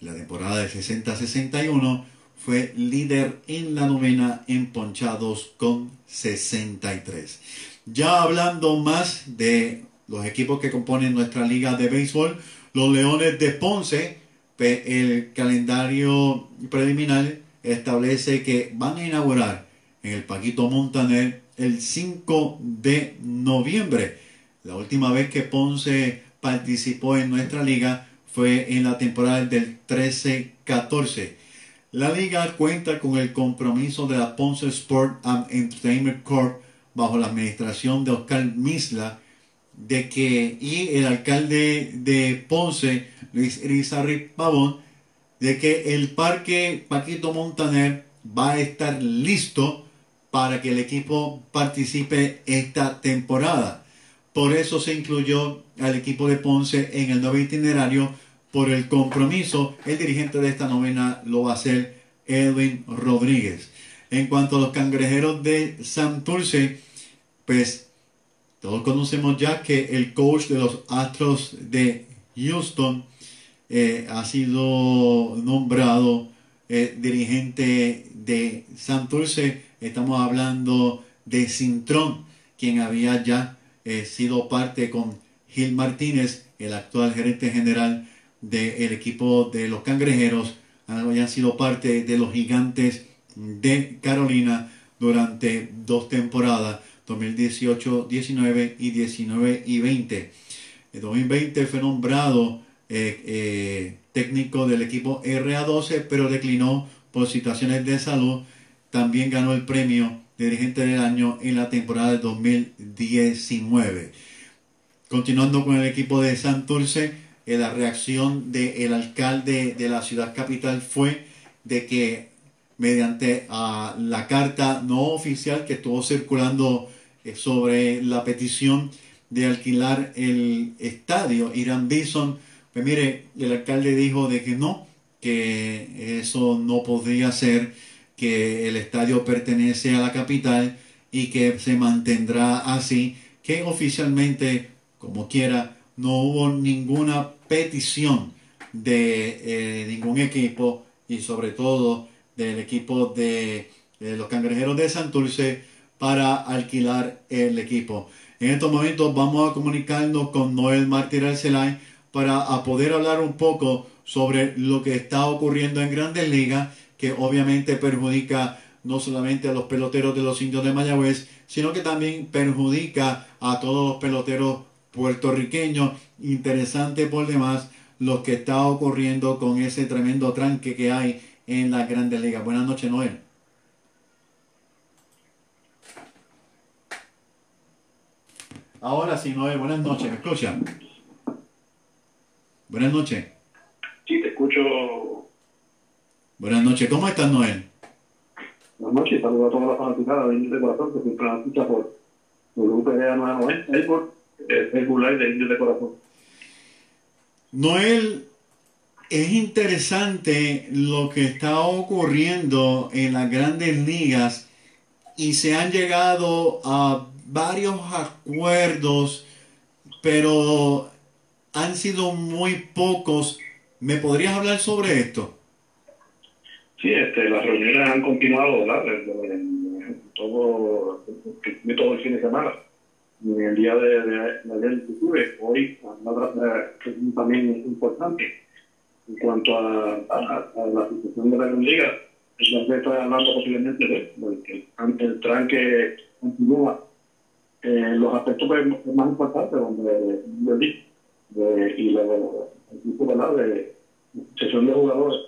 La temporada de 60-61 fue líder en la novena en ponchados con 63. Ya hablando más de los equipos que componen nuestra liga de béisbol, los Leones de Ponce, el calendario preliminar establece que van a inaugurar en el Paquito Montaner el 5 de noviembre. La última vez que Ponce participó en nuestra liga fue en la temporada del 13-14. La liga cuenta con el compromiso de la Ponce Sport and Entertainment Corp bajo la administración de Oscar Misla de que y el alcalde de Ponce, Luis Irizarry Pavón, de que el parque Paquito Montaner va a estar listo para que el equipo participe esta temporada. Por eso se incluyó al equipo de Ponce en el nuevo itinerario por el compromiso. El dirigente de esta novena lo va a ser Edwin Rodríguez. En cuanto a los cangrejeros de Santurce, pues todos conocemos ya que el coach de los Astros de Houston eh, ha sido nombrado eh, dirigente de Santurce. Estamos hablando de Cintrón, quien había ya eh, sido parte con Gil Martínez, el actual gerente general del equipo de los Cangrejeros, habían sido parte de los Gigantes de Carolina durante dos temporadas, 2018, 19 y 19 y 20. En 2020 fue nombrado eh, eh, técnico del equipo RA12, pero declinó por situaciones de salud. También ganó el premio de dirigente del año en la temporada de 2019. Continuando con el equipo de Santurce, eh, la reacción del alcalde de la ciudad capital fue de que mediante a la carta no oficial que estuvo circulando sobre la petición de alquilar el estadio Irán Bison, pues mire, el alcalde dijo de que no, que eso no podría ser, que el estadio pertenece a la capital y que se mantendrá así, que oficialmente, como quiera, no hubo ninguna petición de eh, ningún equipo y sobre todo del equipo de, los cangrejeros de Santurce para alquilar el equipo. En estos momentos vamos a comunicarnos con Noel Martí Arcelay para poder hablar un poco sobre lo que está ocurriendo en Grandes Ligas, que obviamente perjudica no solamente a los peloteros de los indios de Mayagüez, sino que también perjudica a todos los peloteros puertorriqueños. Interesante por demás lo que está ocurriendo con ese tremendo tranque que hay en las Grandes Ligas. Buenas noches, Noel. Ahora sí, Noel, buenas noches, ¿me escucha? Buenas noches. Sí, te escucho. Buenas noches, ¿cómo estás, Noel? Buenas noches, saludos a todas las fanaticadas de Indios de Corazón que siempre nos escucha por WPDA 990 y por el Facebook Live de Indios de Corazón. Noel, es interesante lo que está ocurriendo en las grandes ligas y se han llegado a varios acuerdos, pero han sido muy pocos. ¿Me podrías hablar sobre esto? Sí, este, las reuniones han continuado, ¿verdad? Todo, todo el fin de semana. En el día de, de, de ayer, inclusive, hoy, otra también importante. En cuanto a, a, la situación de la liga, ya está hablando posiblemente de, de que el, tranque continúa eh, los aspectos pues, más importantes donde di de, y la equipo ¿verdad? de sesión de jugadores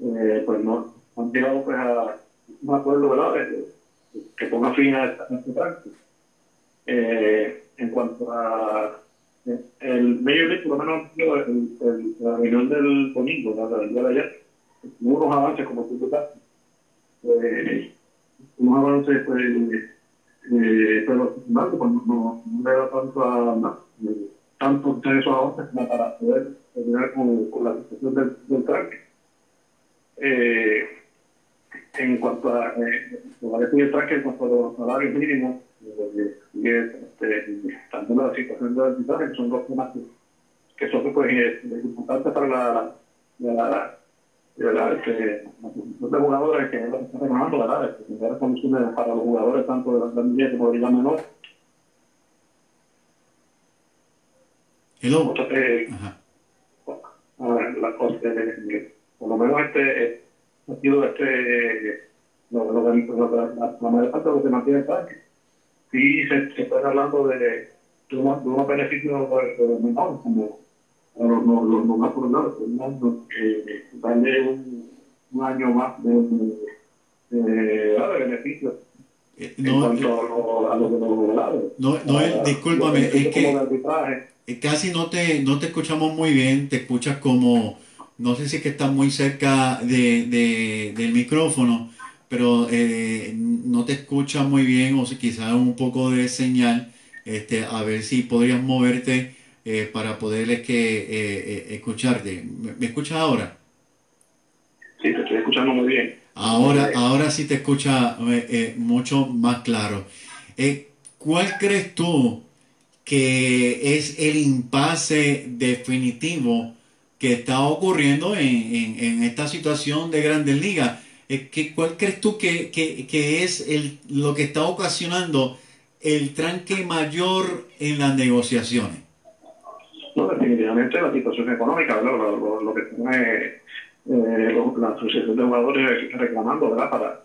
eh, pues no han llegado pues a un acuerdo ¿verdad? De, que ponga fin a, esta, práctica eh, en cuanto a el medio League por lo menos el, el, la reunión del domingo del día de ayer hubo unos avances como tú estás eh, unos avances pues eh, pero pues, no, no le da tanto a, eh, tanto de esos avances como para poder terminar con, con la situación del, del tranque. Eh, en cuanto a eh, en cuanto a los salarios mínimos, eh, este, también la situación del arbitraje, que son dos temas que, son pues, eh, importantes para la, la. Este, la de jugadores que está reclamando, ¿verdad? Este, tener condiciones para los jugadores tanto de la Liga como de la Menor. Hello. Entonces, Ajá. la cosa, eh, por lo menos este eh, ha sido este lo, lo, lo la, la mayor parte de lo que mantiene está sí se, se está hablando de, de, unos, de unos beneficios menores como los, los, más poblados, ¿no? eh, darle un, un año más de, de, beneficios Eh, en No, cuanto a a los no, no, Ah, discúlpame, es que Eh, Casi no te, no te escuchamos muy bien, te escuchas como, no sé si es que estás muy cerca de, de- del micrófono, pero eh, no te escuchas muy bien o si quizás un poco de señal, este, a ver si podrías moverte eh, para poder es que, eh, escucharte. ¿Me, me escuchas ahora? sí, te estoy escuchando muy bien. Ahora, ahora sí te escucha mucho más claro. ¿Cuál crees tú que es el impasse definitivo que está ocurriendo en, en- en esta situación de Grandes Ligas? Eh, ¿qué- ¿Cuál crees tú que, que- que es el, lo que está ocasionando el tranque mayor en las negociaciones? No, definitivamente la situación económica. Lo, lo- lo que tiene eh, la asociación de jugadores reclamando, ¿verdad? Para,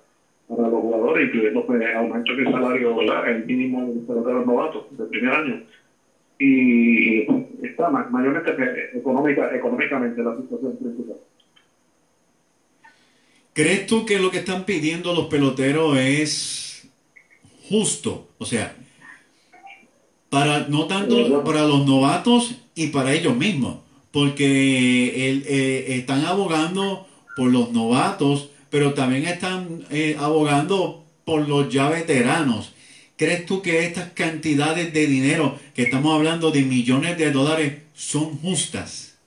para los jugadores, incluyendo pues, aumento en el salario, ¿verdad? El mínimo de los novatos del primer año. Y está ma- mayormente eh, económica, económicamente la situación principal. ¿Crees tú que lo que están pidiendo los peloteros es justo? O sea, para no tanto para los novatos y para ellos mismos, porque el- eh, están abogando por los novatos, pero también están eh, abogando por los ya veteranos. ¿Crees tú que estas cantidades de dinero, que estamos hablando de millones de dólares, son justas?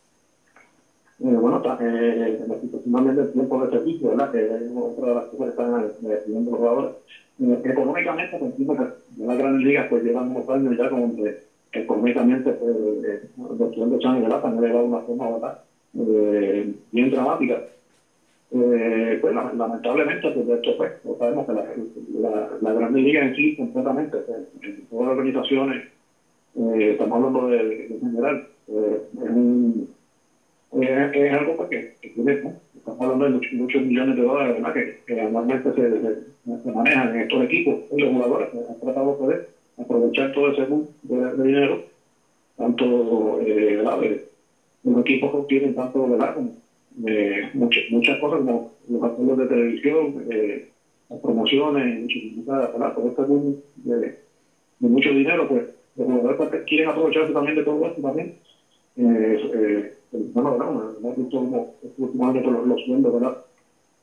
Eh, bueno, eh, la también del tiempo de servicio, ¿verdad? Que es otra de las cosas que están eh, pidiendo los jugadores. Eh, económicamente, pues, entiendo que en las grandes ligas pues llevan unos años ya como que económicamente pues, eh, los estudiantes le da una forma ¿verdad? Eh, bien dramática. Eh, pues la- lamentablemente pues de esto pues sabemos que la, la, la liga en sí completamente pues, en todas las organizaciones eh, estamos hablando de, de general eh, es un es algo pues, que, que tiene, ¿no? estamos hablando de muchos, millones de dólares. Que, que anualmente se, se, manejan en estos equipos los jugadores han tratado de poder aprovechar todo ese boom de, de dinero tanto eh. De- los equipos que tienen tanto ¿verdad? como eh, muchas, muchas cosas como los acuerdos de televisión eh, las promociones muchas, ¿verdad? todo este boom de, de mucho dinero pues los jugadores pues, quieren aprovecharse también de todo esto también eh, eh, bueno, ¿verdad? Hemos visto como últimos años los, los sueldos, ¿verdad?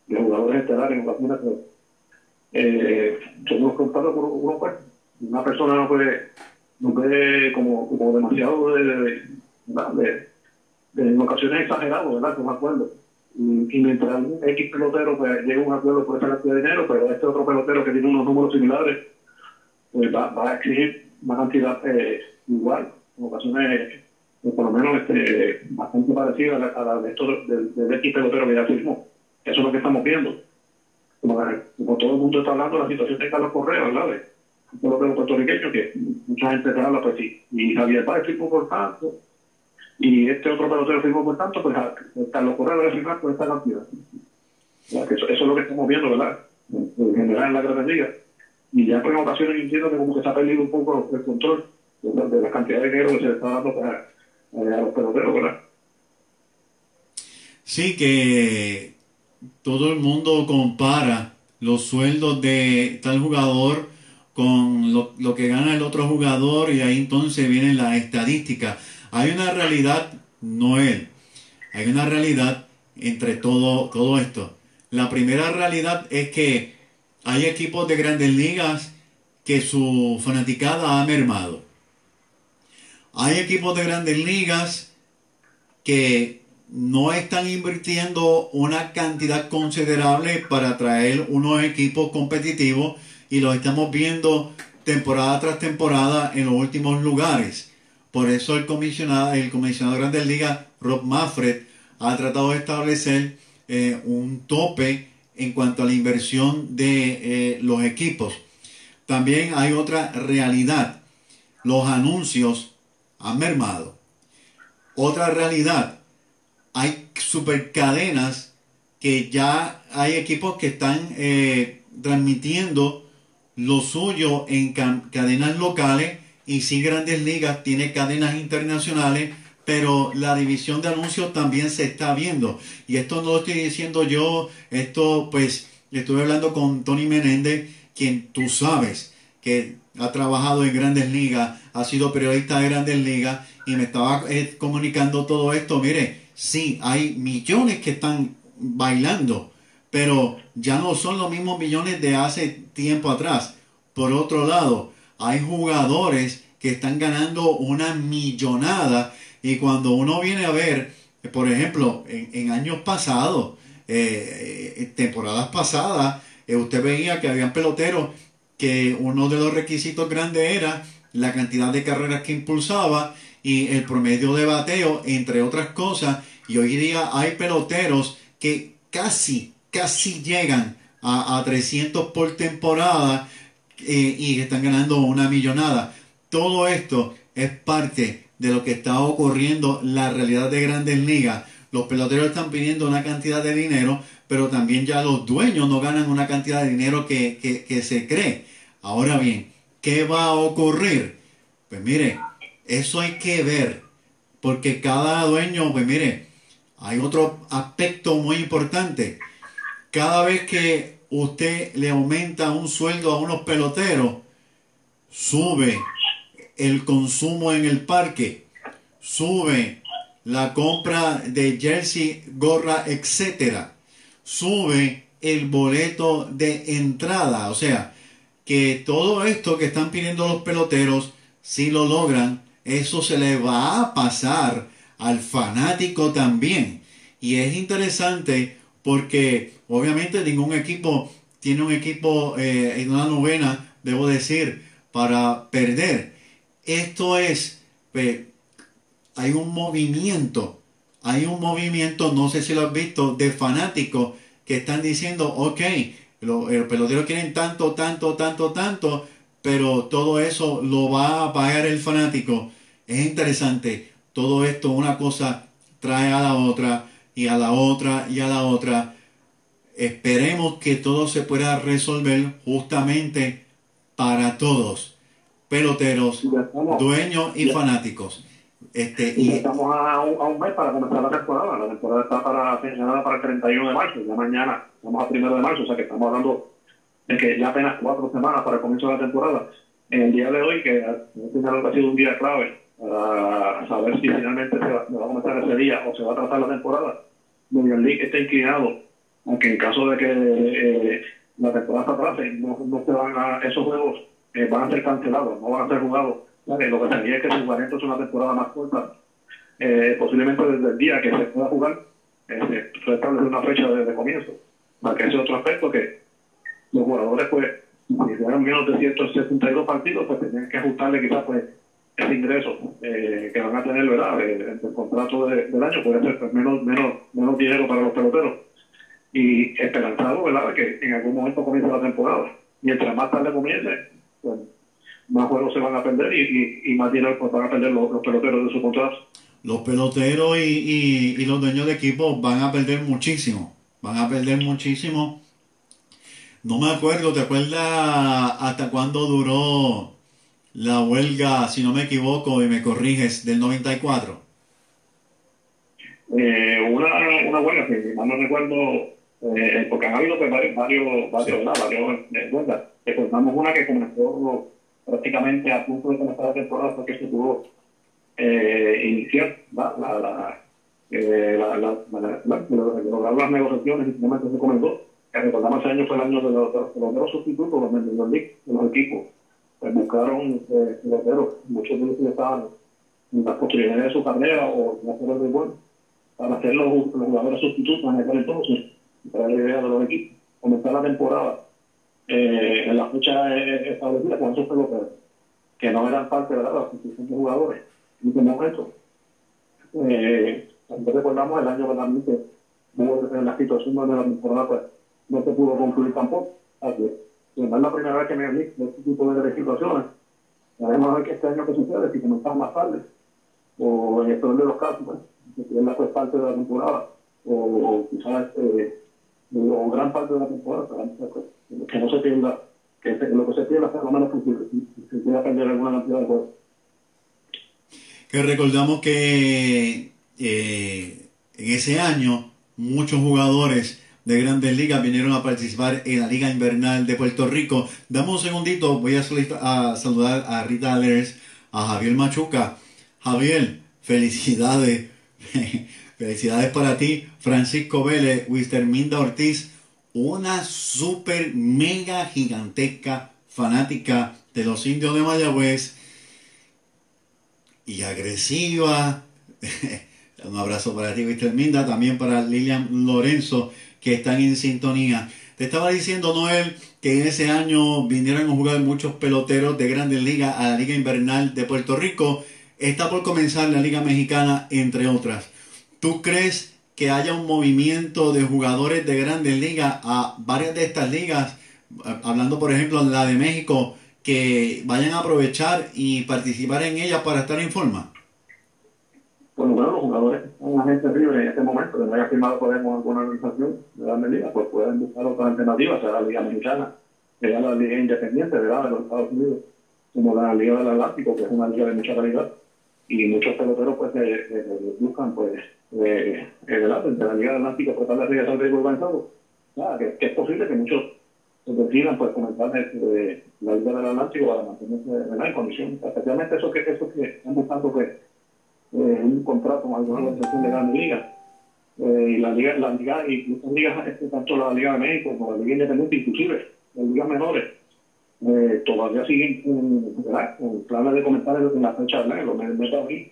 De jugadores estelares en ocasiones que eh, somos contados por uno, pues, una persona no puede, no puede como, como demasiado de, de, de- en ocasiones exagerado, ¿verdad? Con acuerdos. Y, mientras un X pelotero pues, llega a un acuerdo por esa cantidad de dinero, pero este otro pelotero que tiene unos números similares, pues va, va a exigir una cantidad eh, igual, en ocasiones eh, por lo menos este, bastante parecida a la, a la de estos del, X pelotero que ya firmó. Eso es lo que estamos viendo. Como, todo el mundo está hablando la situación de Carlos Correa, ¿verdad? De un pelotero puertorriqueño que mucha gente te habla, pues sí. Y Javier Páez firmó por tanto, y este otro pelotero firmó por tanto, pues a- Carlos Correa debe firmar por esta cantidad. Eso, es lo que estamos viendo, ¿verdad? En, en general en la Gran Liga. Y ya pues en ocasiones entiendo que como que se ha perdido un poco el control de, la- la cantidad de dinero que se le está dando pues, a, a los peloteros, ¿verdad? Sí, que todo el mundo compara los sueldos de tal jugador con lo, lo que gana el otro jugador y ahí entonces vienen las estadísticas. Hay una realidad, Noel, hay una realidad entre todo, todo esto. La primera realidad es que hay equipos de grandes ligas que su fanaticada ha mermado. Hay equipos de grandes ligas que no están invirtiendo una cantidad considerable para traer unos equipos competitivos y los estamos viendo temporada tras temporada en los últimos lugares. Por eso el comisionado, el comisionado de Grandes Ligas, Rob Manfred, ha tratado de establecer eh, un tope en cuanto a la inversión de eh, los equipos. También hay otra realidad. Los anuncios han mermado. Otra realidad. Hay supercadenas que ya hay equipos que están eh, transmitiendo lo suyo en ca- cadenas locales y sí Grandes Ligas tiene cadenas internacionales, pero la división de anuncios también se está viendo. Y esto no lo estoy diciendo yo, esto pues estuve hablando con Tony Menéndez, quien tú sabes que ha trabajado en Grandes Ligas, ha sido periodista de Grandes Ligas y me estaba eh, comunicando todo esto. Mire, sí, hay millones que están bailando, pero ya no son los mismos millones de hace tiempo atrás. Por otro lado, hay jugadores que están ganando una millonada y cuando uno viene a ver, por ejemplo, en, en años pasados, eh, eh, temporadas pasadas, eh, usted veía que habían peloteros que uno de los requisitos grandes era la cantidad de carreras que impulsaba y el promedio de bateo, entre otras cosas. Y hoy día hay peloteros que casi, casi llegan a, a 300 por temporada y están ganando una millonada. Todo esto es parte de lo que está ocurriendo, la realidad de grandes ligas. Los peloteros están pidiendo una cantidad de dinero, pero también ya los dueños no ganan una cantidad de dinero que, que, que se cree. Ahora bien, ¿qué va a ocurrir? Pues mire, eso hay que ver, porque cada dueño, pues mire, hay otro aspecto muy importante. Cada vez que usted le aumenta un sueldo a unos peloteros, sube el consumo en el parque, sube la compra de jersey, gorra, etcétera, sube el boleto de entrada, o sea, que todo esto que están pidiendo los peloteros, si lo logran, eso se le va a pasar al fanático también. Y es interesante porque obviamente ningún equipo tiene un equipo eh, en una novena, debo decir, para perder. Esto es, hay un movimiento, hay un movimiento, no sé si lo has visto, de fanáticos que están diciendo, ok, lo- los peloteros quieren tanto, tanto, tanto, tanto, pero todo eso lo va a pagar el fanático. Es interesante, todo esto, una cosa trae a la otra y a la otra y a la otra. Esperemos que todo se pueda resolver justamente para todos, peloteros, dueños y fanáticos. Este, Y estamos a un, a un mes para comenzar la temporada. La temporada está para, señalada para el 31 de marzo. Ya mañana estamos a primero de marzo, o sea que estamos hablando de que ya apenas cuatro semanas para el comienzo de la temporada. En el día de hoy, que ha sido un día clave para saber si finalmente se va, se va a comenzar ese día o se va a tratar la temporada, Major League está inclinado a que en caso de que eh, la temporada se atrase, no, no se van a, esos juegos eh, van a ser cancelados, no van a ser jugados. Que Lo que sería es que se jugaría entonces una temporada más corta eh, posiblemente desde el día que se pueda jugar, eh, se establece una fecha de, de comienzo. Para que ese otro aspecto que los jugadores, pues, si jugaron menos de 162 partidos, pues tenían que ajustarle quizás pues ese ingreso eh, que van a tener, ¿verdad? Eh, el contrato de- del año puede ser pues, menos, menos, menos dinero para los peloteros. Y esperanzado, ¿verdad? Que en algún momento comience la temporada. Mientras más tarde comience, pues, más juegos se van a perder y, y, y más dinero pues, van a perder los, los peloteros de su contrato. los peloteros y, y- y los dueños de equipos van a perder muchísimo. Van a perder muchísimo. No me acuerdo, ¿te acuerdas hasta cuándo duró la huelga, si no me equivoco y me corriges, del 94? eh, una, una huelga, que mal no recuerdo, eh, porque han habido pues, varios, varios, varios, Sí. varios eh, huelgas. Recordamos una que comenzó prácticamente a punto de comenzar la temporada porque se tuvo eh, iniciar ¿verdad? la, la, eh, la, la, la, la- la- lograr las negociaciones y finalmente se comenzó. Que recordamos ese año fue el año de los, de los peloteros sustitutos los Major League, de los equipos. Pues buscaron eh, muchos de ellos ya estaban en las posibilidades de su carrera o en hacer el béisbol para hacer los, los jugadores sustitutos en aquel entonces, para la idea de los equipos, comenzar la temporada eh, en la fecha eh, establecida con esos peloteros, que no eran parte de la asociación de jugadores en ese momento. Eh, recordamos el año realmente hubo la situación donde la temporada pues, no se pudo concluir tampoco. Así no es la primera vez que me vi de este tipo de situaciones. Veremos a ver que este año que sucede, si comenzamos más tarde, o en el peor de los casos, pues, que pierda pues parte de la temporada, o, quizás eh, o gran parte de la temporada, pues, que no se pierda, que se- lo que se pierda sea lo menos posible, si se quiera perder alguna cantidad de juegos. Que recordamos que eh, en ese año muchos jugadores de grandes ligas vinieron a participar en la Liga Invernal de Puerto Rico. Dame un segundito, voy a, a saludar a Rita Alers, a Javier Machuca. Javier, felicidades. felicidades para ti, Francisco Vélez, Wister Minda Ortiz, una super mega gigantesca fanática de los indios de Mayagüez y agresiva. Un abrazo para ti, también para Lilian Lorenzo, que están en sintonía. Te estaba diciendo, Noel, que en ese año vinieron a jugar muchos peloteros de grandes ligas a la Liga Invernal de Puerto Rico. Está por comenzar la Liga Mexicana, entre otras. ¿Tú crees que haya un movimiento de jugadores de grandes ligas a varias de estas ligas, a- hablando por ejemplo de la de México, que vayan a aprovechar y participar en ella para estar en forma? Lo menos los jugadores están agentes libres en este momento, que no haya firmado por alguna organización de grandes ligas, pues pueden buscar otras alternativas, sea la Liga Mexicana, sea la Liga Independiente ¿verdad? de los Estados Unidos, como la Liga del Atlántico, que es una liga de mucha calidad, y muchos peloteros pues eh, eh, buscan pues eh, eh, de la Liga del Atlántico tratar de regresar al béisbol organizado. Nada, que, es posible que muchos decidan pues comenzar de, de la Liga del Atlántico para mantenerse en condición, especialmente esos que, esos que están buscando pues eh, un contrato con alguna organización de grandes ligas. Eh, y la liga, la liga, y muchas ligas, este, tanto la Liga de México como la Liga Independiente, inclusive las ligas menores, eh, todavía siguen con planes de comenzar en la fecha, ¿verdad? en los meses de abril,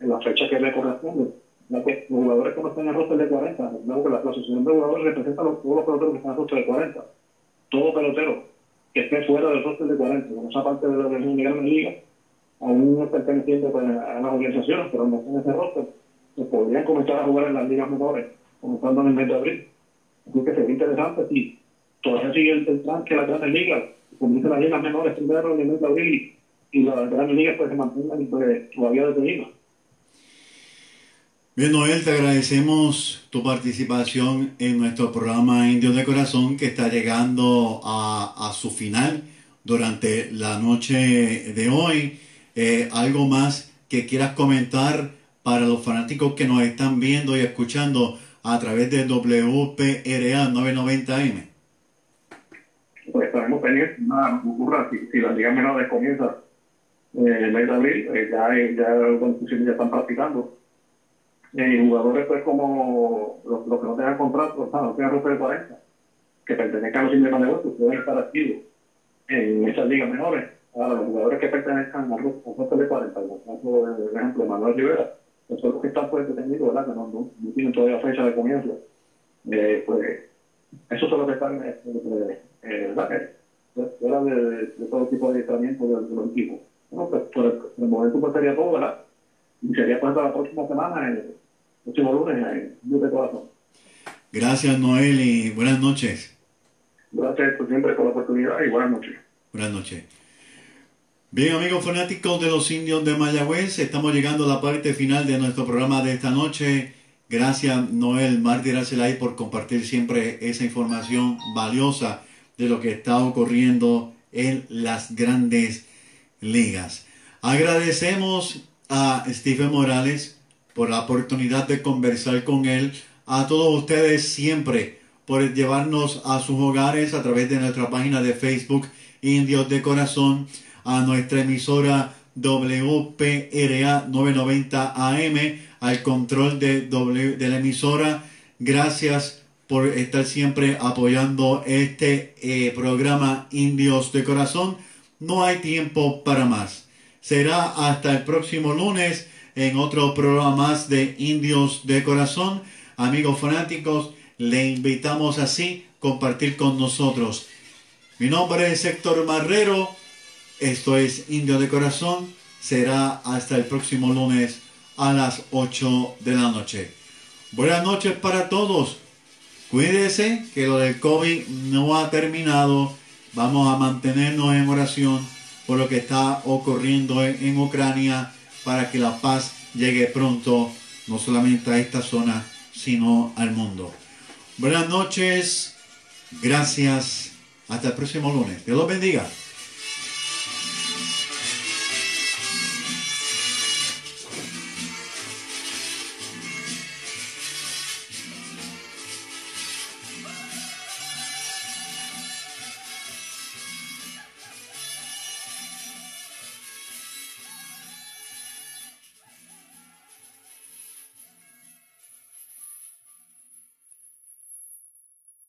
en la fecha que le corresponde. Los jugadores que no están en el roster de 40, recordemos que la asociación de jugadores representa a los- todos los peloteros que están en el roster de 40. Todo pelotero que esté fuera del roster de 40, como esa parte de la organización de grandes ligas, aún perteneciente pues, a las organizaciones, pero no están en ese roster, se podrían comenzar a jugar en las ligas menores, comenzando en el mes de abril. Así que sería interesante si todavía sigue el, el que las grandes ligas comiencen las ligas menores primero en el mes de abril y las grandes ligas pues se mantengan pues, todavía detenidas. Bien, Noel, te agradecemos tu participación en nuestro programa Indios de Corazón que está llegando a, su final durante la noche de hoy. Eh, ¿Algo más que quieras comentar para los fanáticos que nos están viendo y escuchando a través de WPRA 990M? pues estaremos pendientes, nada ocurra si, si las ligas menores comienzan eh, el mes de abril, eh, ya, ya ya están practicando. Eh, jugadores pues como los, los que no tengan contrato, o sea, no tengan roster de 40, que pertenezcan a los indios de negocios, pueden estar activos en esas ligas menores. Ahora, los jugadores que pertenezcan a los roster de 40, como por ejemplo, Manuel Rivera, que son los que están pues detenidos, ¿verdad? Que no, no, no tienen todavía fecha de comienzo. Eh, pues eso son los que están eh, eh, eh, ¿verdad? Eh, fuera de, todo tipo de adiestramiento de, de los equipos. Bueno, pues por el, momento pues sería todo, ¿verdad? Y sería pues la próxima semana, el próximo lunes, Dios de Corazón. Gracias, Noel, y buenas noches. Gracias por siempre por la oportunidad y buenas noches. Buenas noches. Bien, amigos fanáticos de los indios de Mayagüez, estamos llegando a la parte final de nuestro programa de esta noche. Gracias, Noel Mártir Arcelay, por compartir siempre esa información valiosa de lo que está ocurriendo en las grandes ligas. Agradecemos a Stephen Morales por la oportunidad de conversar con él, a todos ustedes siempre por llevarnos a sus hogares a través de nuestra página de Facebook Indios de Corazón, a nuestra emisora WPRA 990 AM, al control de, W, de la emisora. Gracias por estar siempre apoyando este eh, programa Indios de Corazón. No hay tiempo para más. Será hasta el próximo lunes en otro programa más de Indios de Corazón. Amigos fanáticos, le invitamos así compartir con nosotros. Mi nombre es Héctor Marrero. Esto es Indio de Corazón. Será hasta el próximo lunes a las 8 de la noche. Buenas noches para todos. Cuídense que lo del COVID no ha terminado. Vamos a mantenernos en oración por lo que está ocurriendo en, en Ucrania para que la paz llegue pronto, no solamente a esta zona, sino al mundo. Buenas noches. Gracias. Hasta el próximo lunes. Dios los bendiga.